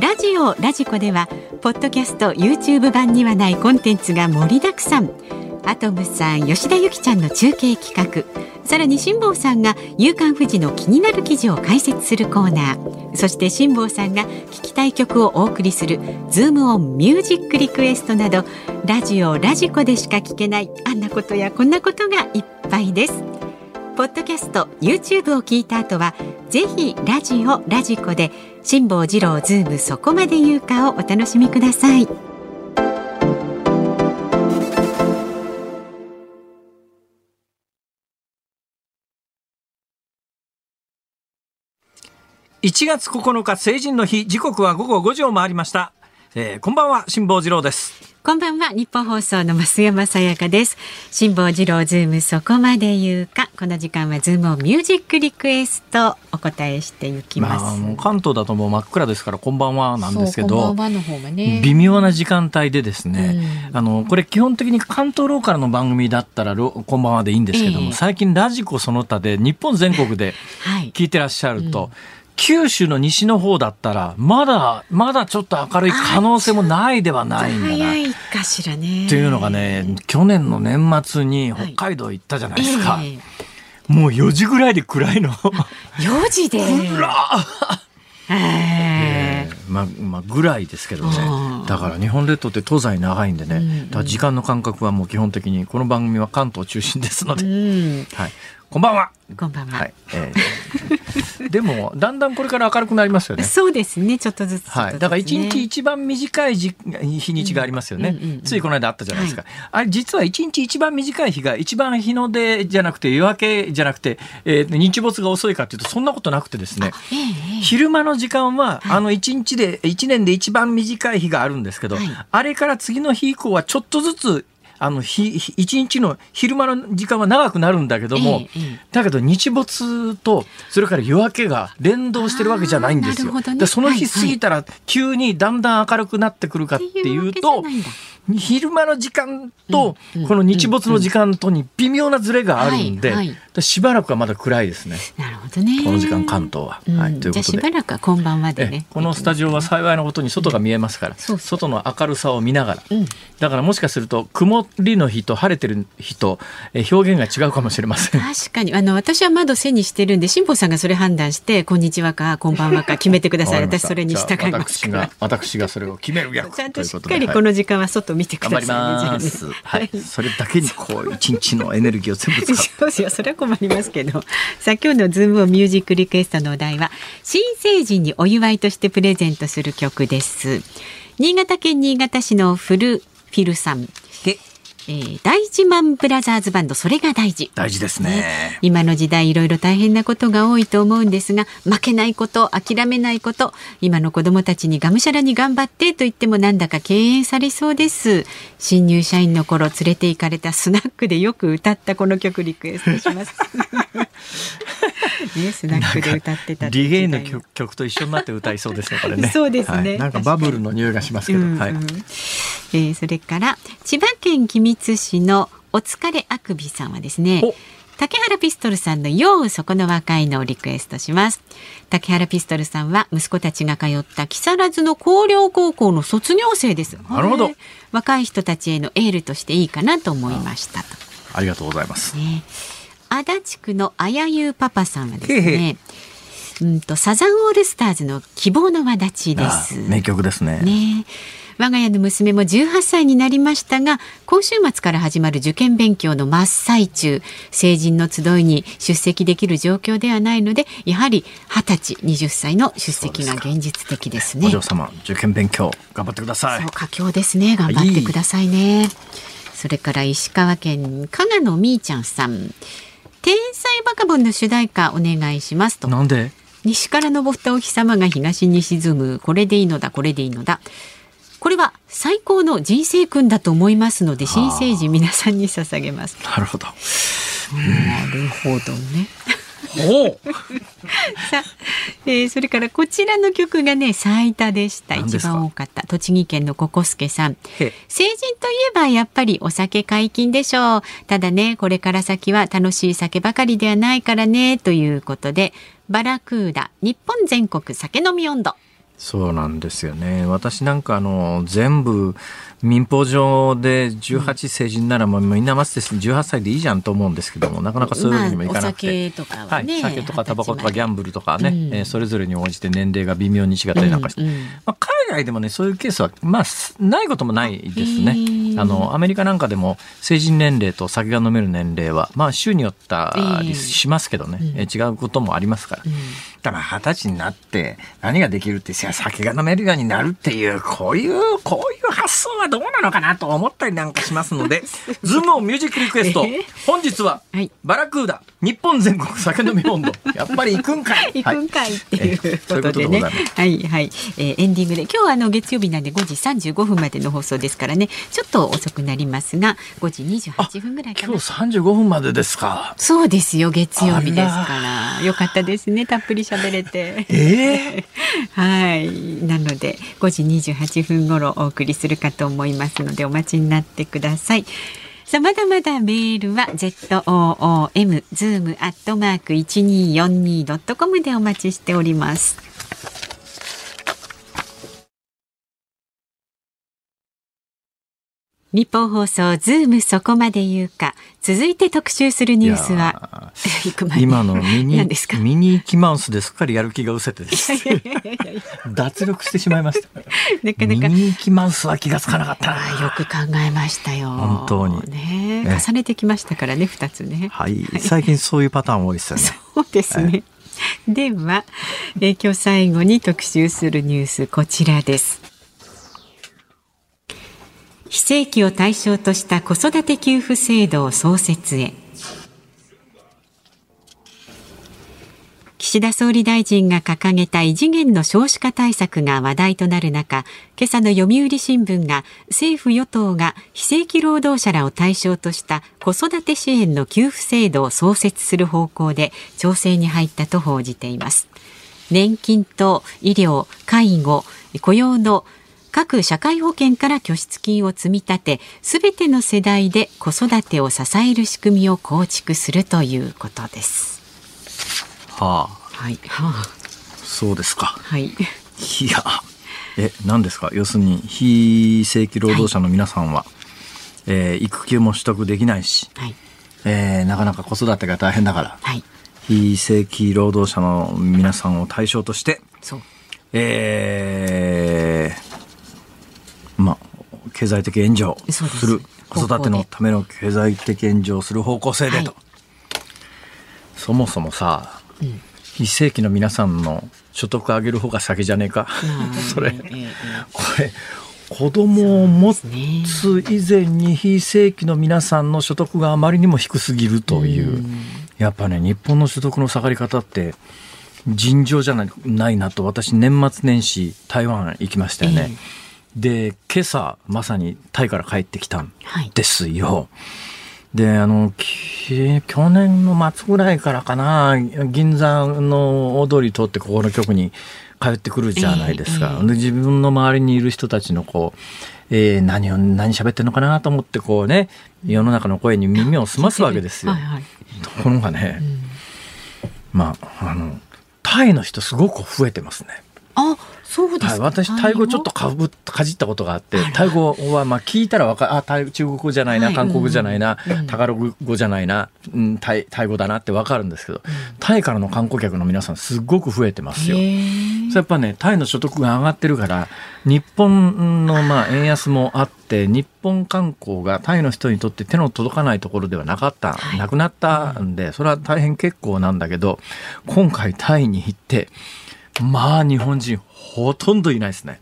ラジオラジコではポッドキャスト YouTube 版にはないコンテンツが盛りだくさん。アトムさん吉田由紀ちゃんの中継企画。さらに辛坊さんが「夕刊富士」の気になる記事を解説するコーナー。そして辛坊さんが聞きたい曲をお送りする「ズームオンミュージックリクエスト」などラジオラジコでしか聞けないあんなことやこんなことがいっぱいです。ポッドキャスト YouTube を聞いた後はぜひラジオラジコで辛坊治郎ズームそこまで言うかをお楽しみください。
1月9日成人の日時刻は午後5時を回りました、えー、こんばんは辛坊治郎です。
こんばんはニッポン放送の増山さやかです。辛坊治郎ズームそこまで言うか。この時間はズームオンミュージックリクエストお答えしていきます、まあ、
関東だともう真っ暗ですからこんばんはなんですけど、ね、微妙な時間帯でですね、うん、あのこれ基本的に関東ローカルの番組だったらこんばんはでいいんですけども、えー、最近ラジコその他で日本全国で 聞いてらっしゃると、はいうん九州の西の方だったら、まだ、まだちょっと明るい可能性もないではないんだな。早
いかしらね。
っていうのがね、去年の年末に北海道行ったじゃないですか。はいえ。ー、もう4時ぐらいで暗いの。
4時で。
えー、まあ、まあ、ぐらいですけどね。だから日本列島って東西長いんでね、うん。うん、時間の感覚はもう基本的にこの番組は関東中心ですので、うん、はい、こんばんは。
こんばんは。はい、え
ー、でもだんだんこれから明るくなりますよね。
そうですね。ちょっとずつ、
ね、はい。だから一日一番短い日にちがありますよね。うんうんうん、ついこの間あったじゃないですか。はい、あれ実は一日一番短い日が一番日の出じゃなくて夜明けじゃなくて、えー、日没が遅いかというとそんなことなくてですね。えー、昼間の時間は、はい、あの一日で一年で一番短い日があるんですけど、はい、あれから次の日以降はちょっとずつあの日一日の昼間の時間は長くなるんだけども、ええ、だけど日没とそれから夜明けが連動してるわけじゃないんですよ。ね、でその日過ぎたら急にだんだん明るくなってくるかっていうと、昼間の時間とこの日没の時間とに微妙なズレがあるんで、しばらくはまだ暗いですね。
なるほどね。
この時間関東は。
はい、ということで。しばらくはこんばでね。
このスタジオは幸いなことに外が見えますから、外の明るさを見ながら、だからもしかすると曇りの日と晴れてる日と表現が違うかもしれません。
確かにあの私は窓背にしてるんで辛坊さんがそれ判断してこんにちはかこんばんはか決めてください。私それに従います
私が私がそれを決める役
ち ゃんとしっかりこの時間は外見てくだ
さい、ね。はい、それだけにこう一日のエネルギーを全部使う。
そうですよそれは困りますけど。さあ今日のズームオンミュージックリクエストのお題は新成人にお祝いとしてプレゼントする曲です。新潟県新潟市のフルフィルさん。えー、大事マンブラザーズバンドそれが大事。
大事ですね。
今の時代いろいろ大変なことが多いと思うんですが負けないこと諦めないこと今の子どもたちにがむしゃらに頑張ってと言ってもなんだか敬遠されそうです。新入社員の頃連れて行かれたスナックでよく歌ったこの曲リクエストします。ね、スナックで歌ってた
リゲイの曲曲と一緒になって歌いそうですねこれね。
そうですね、は
い、なんかバブルの匂いがしますけど、うんうん、はい、え
ー、それから千葉県君津市のお疲れあくびさんはですね竹原ピストルさんの「ようそこの若いの」をリクエストします。竹原ピストルさんは息子たちが通った木更津の高陵高校の卒業生です。
なるほど。
若い人たちへのエールとしていいかなと思いました。と
ありがとうございます、ね、
足立区のあやゆうパパさんはですねうんとサザンオールスターズの希望の輪立ちです。
名曲ですね。
ね我が家の娘も18歳になりましたが今週末から始まる受験勉強の真っ最中。成人の集いに出席できる状況ではないのでやはり20歳20歳の出席が現実的ですね。
お嬢様受験勉強頑張ってください。
佳境ですね。頑張ってくださいね、はい、それから石川県加賀のみーちゃんさん。天才バカボンの主題歌お願いしますと。
なんで？
西から昇ったお日様が東に沈む。これでいいのだこれでいいのだこれは最高の人生訓だと思いますので新生児皆さんに捧げます。
なるほど。な
るほどね。さあ、えー、それからこちらの曲がね最多でした。一番多かった。栃木県のココスケさん。成人といえばやっぱりお酒解禁でしょう。ただねこれから先は楽しい酒ばかりではないからねということでバラクーダ日本全国酒飲み温度
そうなんですよね。私なんかあの、全部民法上で18成人ならもうみんな待つです18歳でいいじゃんと思うんですけども、なかなかそういうわけにもいかなくて。
まあ、酒とかは、ね、
はい、酒とかタバコとかギャンブルとかね、うん、えー、それぞれに応じて年齢が微妙に違ったりなんかして、うん。うん、まあ、海外でもね、そういうケースは、まあ、ないこともないですね。あの、アメリカなんかでも成人年齢と酒が飲める年齢は、まあ、州によったりしますけどね、えー、違うこともありますから。だから二十歳になって何ができるって酒が飲めるようになるっていうこういうこういう発想はどうなのかなと思ったりなんかしますので ズームオンミュージックリクエスト、本日は、はい、バラクーダ日本全国酒飲み温度 やっぱり行くんかい。
行くんかい。っていうことでね、はい、はいはい、えー、エンディングで。今日はあの月曜日なんで5時35分までの放送ですからね。ちょっと遅くなりますが5時28分ぐらいか
な。今日35分までですか。
そうですよ。月曜日ですから。よかったですね。たっぷり喋れて。
えー、
はい。なので5時28分頃お送りするかと思います思いますのでお待ちになってください。さあまだまだメールは zoom zoom アットマーク一二四二ドットコムでお待ちしております。ニッポン放送ズームそこまで言うか。続いて特集するニュースは。
今のミニミニーマウスですっかりやる気が失せて脱力してしまいました。なかなか。ミニキマウスは気がつかなかった
よく考えましたよ。
本当に。
ね。重ねてきましたからね二つね。
はい。最近そういうパターン多いですよね。
そうですね、はい、では、え今日最後に特集するニュースこちらです非正規を対象とした子育て給付制度を創設へ。岸田総理大臣が掲げた異次元の少子化対策が話題となる中今朝の読売新聞が政府与党が非正規労働者らを対象とした子育て支援の給付制度を創設する方向で調整に入ったと報じています。年金と医療介護雇用の各社会保険から拠出金を積み立てすべての世代で子育てを支える仕組みを構築するということです。
はあ。
はい。はあ。
そうですか。
はい。い
やえ何ですか？要するに非正規労働者の皆さんは、はい、えー、育休も取得できないし、はい。えー、なかなか子育てが大変だから、はい、非正規労働者の皆さんを対象としてそう。えー、まあ、経済的援助する子育てのための経済的援助をする方向性でと、はい、そもそもさ、うん、非正規の皆さんの所得上げる方が先じゃねえか、それ、これ子供を持つ以前に非正規の皆さんの所得があまりにも低すぎるという、やっぱね日本の所得の下がり方って尋常じゃないなと私年末年始台湾行きましたよね。えーで今朝まさにタイから帰ってきたんですよ。はい、であの去年の末ぐらいからかな銀座の大通り通ってここの局に通ってくるじゃないですか、えーえー、で自分の周りにいる人たちのこうえー、何を何喋ってんのかなと思ってこうね世の中の声に耳を澄ますわけですよ。はいはい、ところがね、うん、まああのタイの人すごく増えてますね。
あそうです、はい、
私タイ語ちょっとかぶかじったことがあって、タイ語はまあ聞いたらわかあタイ中国語じゃないな、はい、韓国語じゃないな、うん、タガログ語じゃないな、うん、タイタイ語だなってわかるんですけど、うん、タイからの観光客の皆さんすごく増えてますよ。やっぱねタイの所得が上がってるから日本のまあ円安もあって日本観光がタイの人にとって手の届かないところではなかった、はい、なくなったんでそれは大変結構なんだけど今回タイに行ってまあ日本人ほとんどいないですね。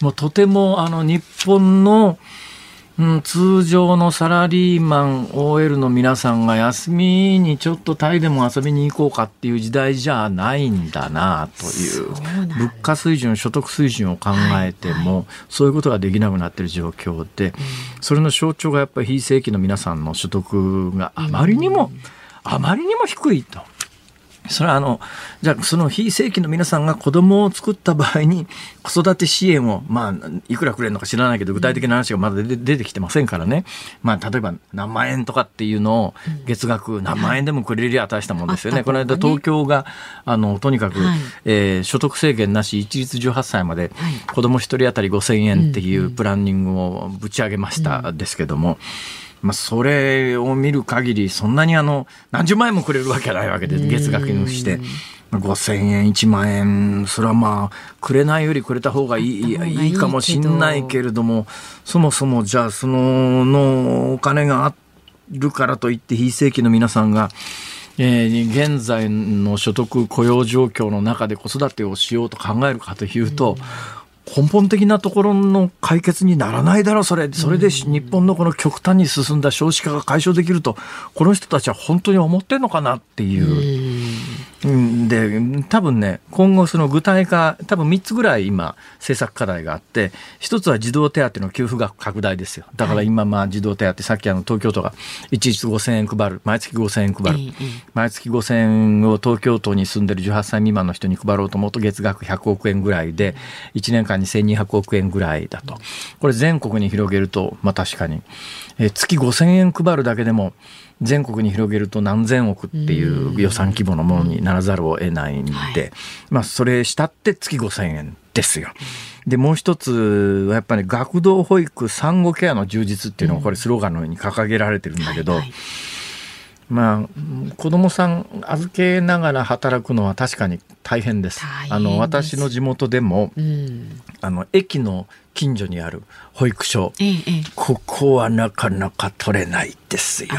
もうとてもあの日本の、うん、通常のサラリーマン OL の皆さんが休みにちょっとタイでも遊びに行こうかっていう時代じゃないんだなという物価水準所得水準を考えても、そういうことができなくなっている状況で、それの象徴がやっぱり非正規の皆さんの所得があまりにも、あまりにも低いと。それはあの、じゃあその非正規の皆さんが子供を作った場合に子育て支援を、まあ、いくらくれるのか知らないけど、具体的な話がまだ出てきてませんからね。まあ、例えば何万円とかっていうのを月額何万円でもくれりゃ大したもんですよね。この間東京が、あの、とにかく、はい、えー、所得制限なし一律18歳まで子供一人当たり5000円っていうプランニングをぶち上げましたですけども、まあ、それを見る限りそんなにあの何十万円もくれるわけないわけで月額にして。5,000円1万円それはまあくれないよりくれた方がいいいいかもしんないけれどもそもそもじゃあそののお金があるからといって非正規の皆さんがえー、現在の所得雇用状況の中で子育てをしようと考えるかというと、根本的なところの解決にならないだろう、それ。それで日本のこの極端に進んだ少子化が解消できると、この人たちは本当に思ってんのかなっていう。で、多分ね、今後その具体化、多分3つぐらい今政策課題があって、1つは児童手当の給付額拡大ですよ。だから今まあ児童手当、さっきあの東京都が一律5000円配る、毎月5000円配る。毎月5000円を東京都に住んでる18歳未満の人に配ろうと思うと月額100億円ぐらいで、1年間に1200億円ぐらいだと。これ全国に広げると、まあ確かに、え月5000円配るだけでも、全国に広げると何千億っていう予算規模のものにならざるを得ないんで、はい、まあそれしたって月5000円ですよ。でもう一つはやっぱり学童保育産後ケアの充実っていうのがこれスローガンのように掲げられてるんだけど、はいはい。まあ、子供さん預けながら働くのは確かに大変です。あの私の地元でも、うん、あの駅の近所にある保育所、ええ、ここはなかなか取れないですよ。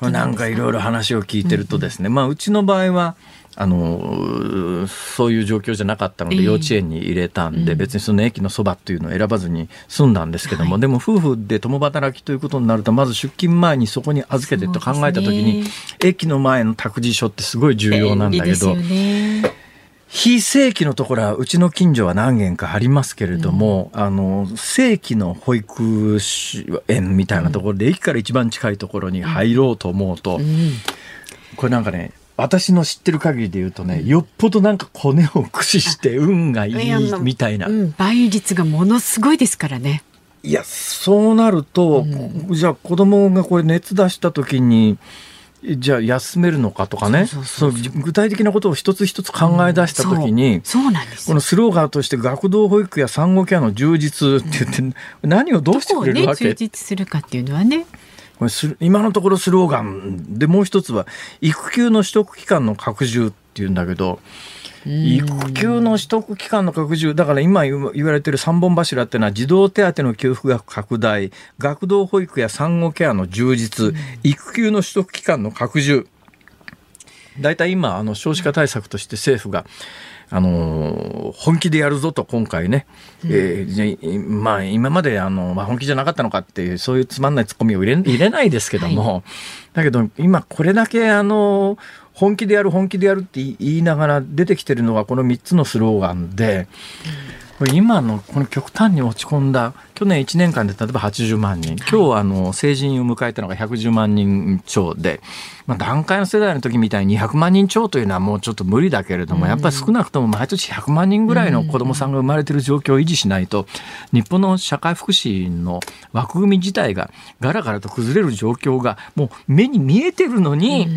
なんかいろいろ話を聞いてるとですね、うん、まあうちの場合はあのそういう状況じゃなかったので幼稚園に入れたんで、別にその駅のそばっていうのを選ばずに済んだんですけども、でも夫婦で共働きということになるとまず出勤前にそこに預けてと考えた時に、駅の前の託児所ってすごい重要なんだけど。非正規のところはうちの近所は何軒かありますけれども、うん、あの正規の保育園みたいなところで、駅から一番近いところに入ろうと思うと、うん、これなんかね私の知ってる限りで言うとね、よっぽどなんかコネを駆使して運がいいみたいな。うん、
倍率がものすごいですからね。
いや、そうなると、うん、じゃあ子供がこれ熱出した時に、じゃあ休めるのかとかね。具体的なことを一つ一つ考え出した時に、う。ん、
そうなんです
このスローガンとして学童保育や産後ケアの充実って言って、何をどうしてくれるわけ、
ね、充実するかっていうのはね。
これ今のところスローガンでもう一つは育休の取得期間の拡充っていうんだけど育休の取得期間の拡充だから今言われてる3本柱っていうのは児童手当の給付額拡大学童保育や産後ケアの充実育休の取得期間の拡充。大体今あの少子化対策として政府があの本気でやるぞと今回ね、うん、えー、まあ今まであの、まあ、本気じゃなかったのかっていうそういうつまんないツッコミを入れ入れないですけども、はい、だけど今これだけあの本気でやる本気でやるって言いながら出てきてるのがこの3つのスローガンで。今のこの極端に落ち込んだ去年1年間で例えば80万人。今日あの成人を迎えたのが110万人超で、まあ、段階の世代の時みたいに200万人超というのはもうちょっと無理だけれども、やっぱり少なくとも毎年100万人ぐらいの子どもさんが生まれている状況を維持しないと日本の社会福祉の枠組み自体がガラガラと崩れる状況がもう目に見えてるのに、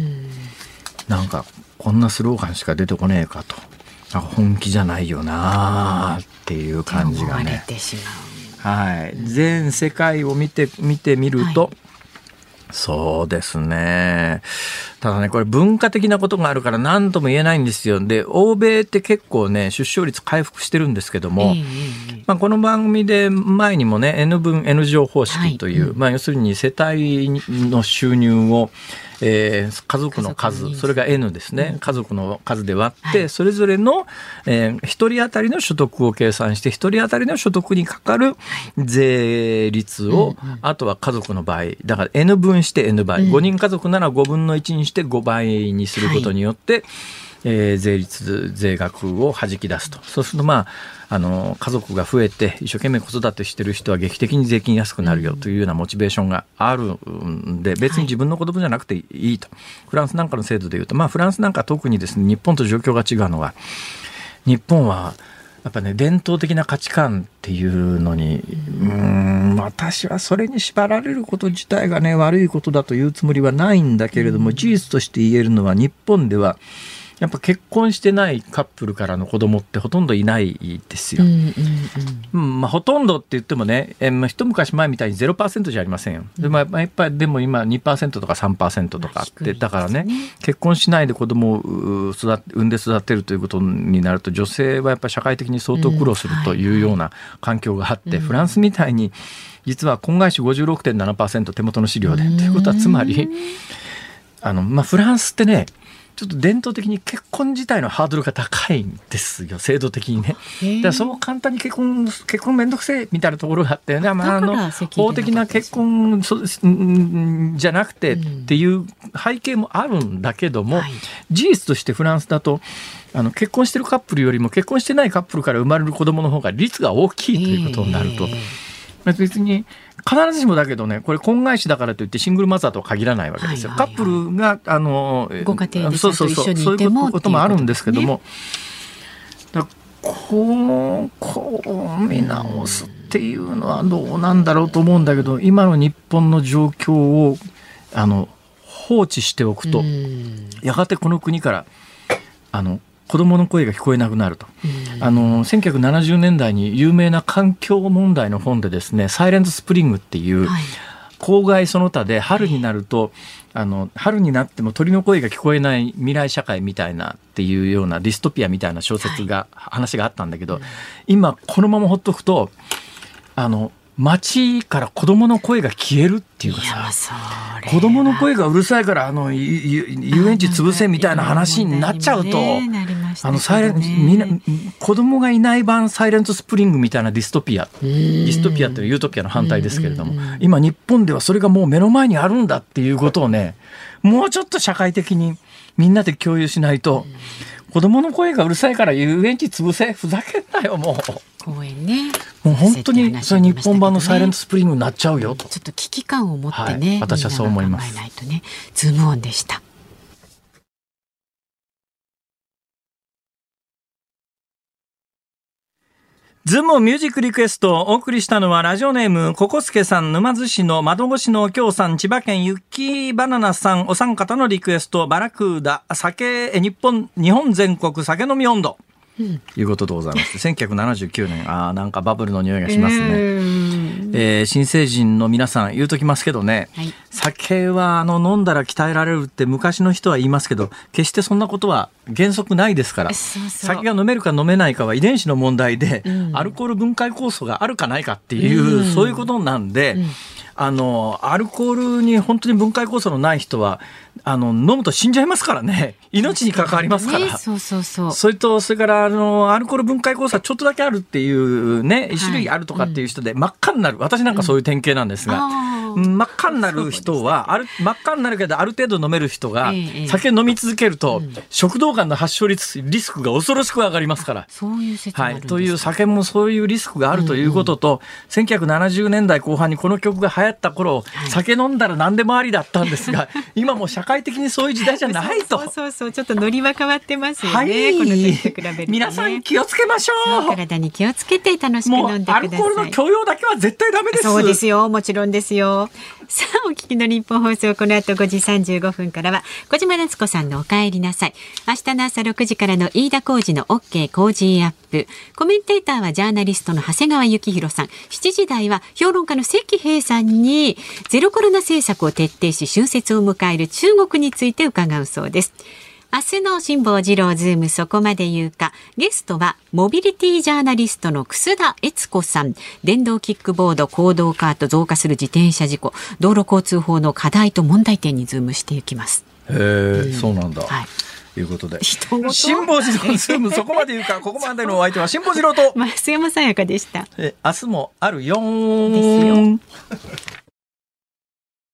なんかこんなスローガンしか出てこねえかと。本気じゃないよなっていう感じがね。はい、全世界を見て見てみると、はい、そうですね。ただね、これ文化的なことがあるから何とも言えないんですよ。で、欧米って結構ね、出生率回復してるんですけども、えー、まあ、この番組で前にもね、N 分 N 乗方式という、はい、まあ、要するに世帯の収入を、えー、家族の数それが N ですね、家族の数で割って、はい、それぞれの、えー、1人当たりの所得を計算して1人当たりの所得にかかる税率を、はい、あとは家族の場合だから N 分して N 倍、うん、5人家族なら5分の1にして5倍にすることによって、はいえー、税率税額を弾き出すと。そうするとまああの家族が増えて一生懸命子育てしてる人は劇的に税金安くなるよというようなモチベーションがあるんで別に自分の子供じゃなくていいと、はい、フランスなんかの制度でいうとまあフランスなんか特にですね日本と状況が違うのは日本はやっぱね伝統的な価値観っていうのにうん私はそれに縛られること自体がね悪いことだというつもりはないんだけれども事実として言えるのは日本ではやっぱ結婚してないカップルからの子供ってほとんどいないですよ。うんうんうん、まあ、ほとんどって言ってもね、えー、一昔前みたいに0%じゃありませんよ。でもやっぱりでも今2%とか3%とかあって、だからね結婚しないで子供を育産んで育てるということになると女性はやっぱり社会的に相当苦労するというような環境があって、フランスみたいに実は婚外子56.7%手元の資料で。ということはつまりあの、まあ、フランスってねちょっと伝統的に結婚自体のハードルが高いんですよ制度的にね。だからそう簡単に結婚結婚面倒くせえみたいなところがあってね、まあ、あの法的な結婚そじゃなくてっていう背景もあるんだけども、事実としてフランスだとあの結婚してるカップルよりも結婚してないカップルから生まれる子供の方が率が大きいということになると。別に必ずしもだけどねこれ婚外子だからといってシングルマザーとは限らないわけですよ。カップルがあの
ご家庭で
そうそうそうそういうこともあるんですけども、ね、こうこう見直すっていうのはどうなんだろうと思うんだけど今の日本の状況をあの放置しておくと。やがてこの国からあの子供の声が聞こえなくなると。あの1970年代に有名な環境問題の本でですね「サイレントスプリング」っていう、はい、郊外その他で春になると、あの春になっても鳥の声が聞こえない未来社会みたいなっていうようなディストピアみたいな小説が、はい、話があったんだけど、今このままほっとくとあの街から子供の声が消えるっていうかさ子供の声がうるさいからあの遊園地潰せみたいな話になっちゃうと、あのサイレンみんな子供がいない版サイレントスプリングみたいなディストピア。ディストピアっていうユートピアの反対ですけれども今日本ではそれがもう目の前にあるんだっていうことをねもうちょっと社会的にみんなで共有しないと。子供の声がうるさいから遊園地潰せ。ふざけんなよもう
公園ね。
もう本当にそれ日本版の Silent Spring になっちゃうよと。
ちょっと危機感を持ってね、はい、
私はそう思います。
ないとね。ズームオンでした。
ズームミュージックリクエストをお送りしたのはラジオネーム、ココスケさん、沼津市の窓越しの京さん、千葉県ユッキーバナナさん、お三方のリクエスト、バラクーダ、酒、日本、日本全国酒飲み音頭。いうことでございます。1979年、ああ、なんかバブルの匂いがしますね。えー、新成人の皆さん言うときますけどね、はい、酒はあの飲んだら鍛えられるって昔の人は言いますけど決してそんなことは原則ないですから酒が飲めるか飲めないかは遺伝子の問題で、うん、アルコール分解酵素があるかないかっていう、うん、そういうことなんで、うんあの、アルコールに本当に分解酵素のない人は、あの、飲むと死んじゃいますからね。命に関わりますから。ね、
そうそうそう。
それと、それから、あの、アルコール分解酵素はちょっとだけあるっていうね、一種類あるとかっていう人で、真っ赤になる。私なんかそういう典型なんですが、真っ赤になる人は、ある真っ赤になるけどある程度飲める人が、酒飲み続けると、食道がんの発症率リスクが恐ろしく上がりますから。
そういう説はい、
という酒もそういうリスクがあるということと、うんうん、1970年代後半にこの曲が流行った頃、はい、酒飲んだら何でもありだったんですが、今も社会的にそういう時代じゃないと。
そうそうそうちょっとノリは変わってますよね。はい、この時と比べね、
皆さん気をつけましょう。
体に気をつけて楽しく飲んでください。アル
コールの許容だけは絶対ダメです。
そうですよ。もちろんですよ。さあ、お聞きの日本放送、この後5時35分からは、小島夏子さんのお帰りなさい。明日の朝6時からの飯田浩二の OK 工事アップ。コメンテーターはジャーナリストの長谷川幸宏さん。7時台は評論家の関平さんに、ゼロコロナ政策を徹底し、春節を迎える中国について伺うそうです。明日の辛坊治郎ズームそこまで言うか。ゲストは、モビリティジャーナリストの楠田悦子さん。電動キックボード、公道カート増加する自転車事故、道路交通法の課題と問題点にズームしていきます。
へえ、うん、そうなんだ。はい。いうことで。辛坊治郎ズームそこまで言うか、ここまでのお相手は辛坊治郎と。
増山さやかでした。
え、明日もあるよですよ。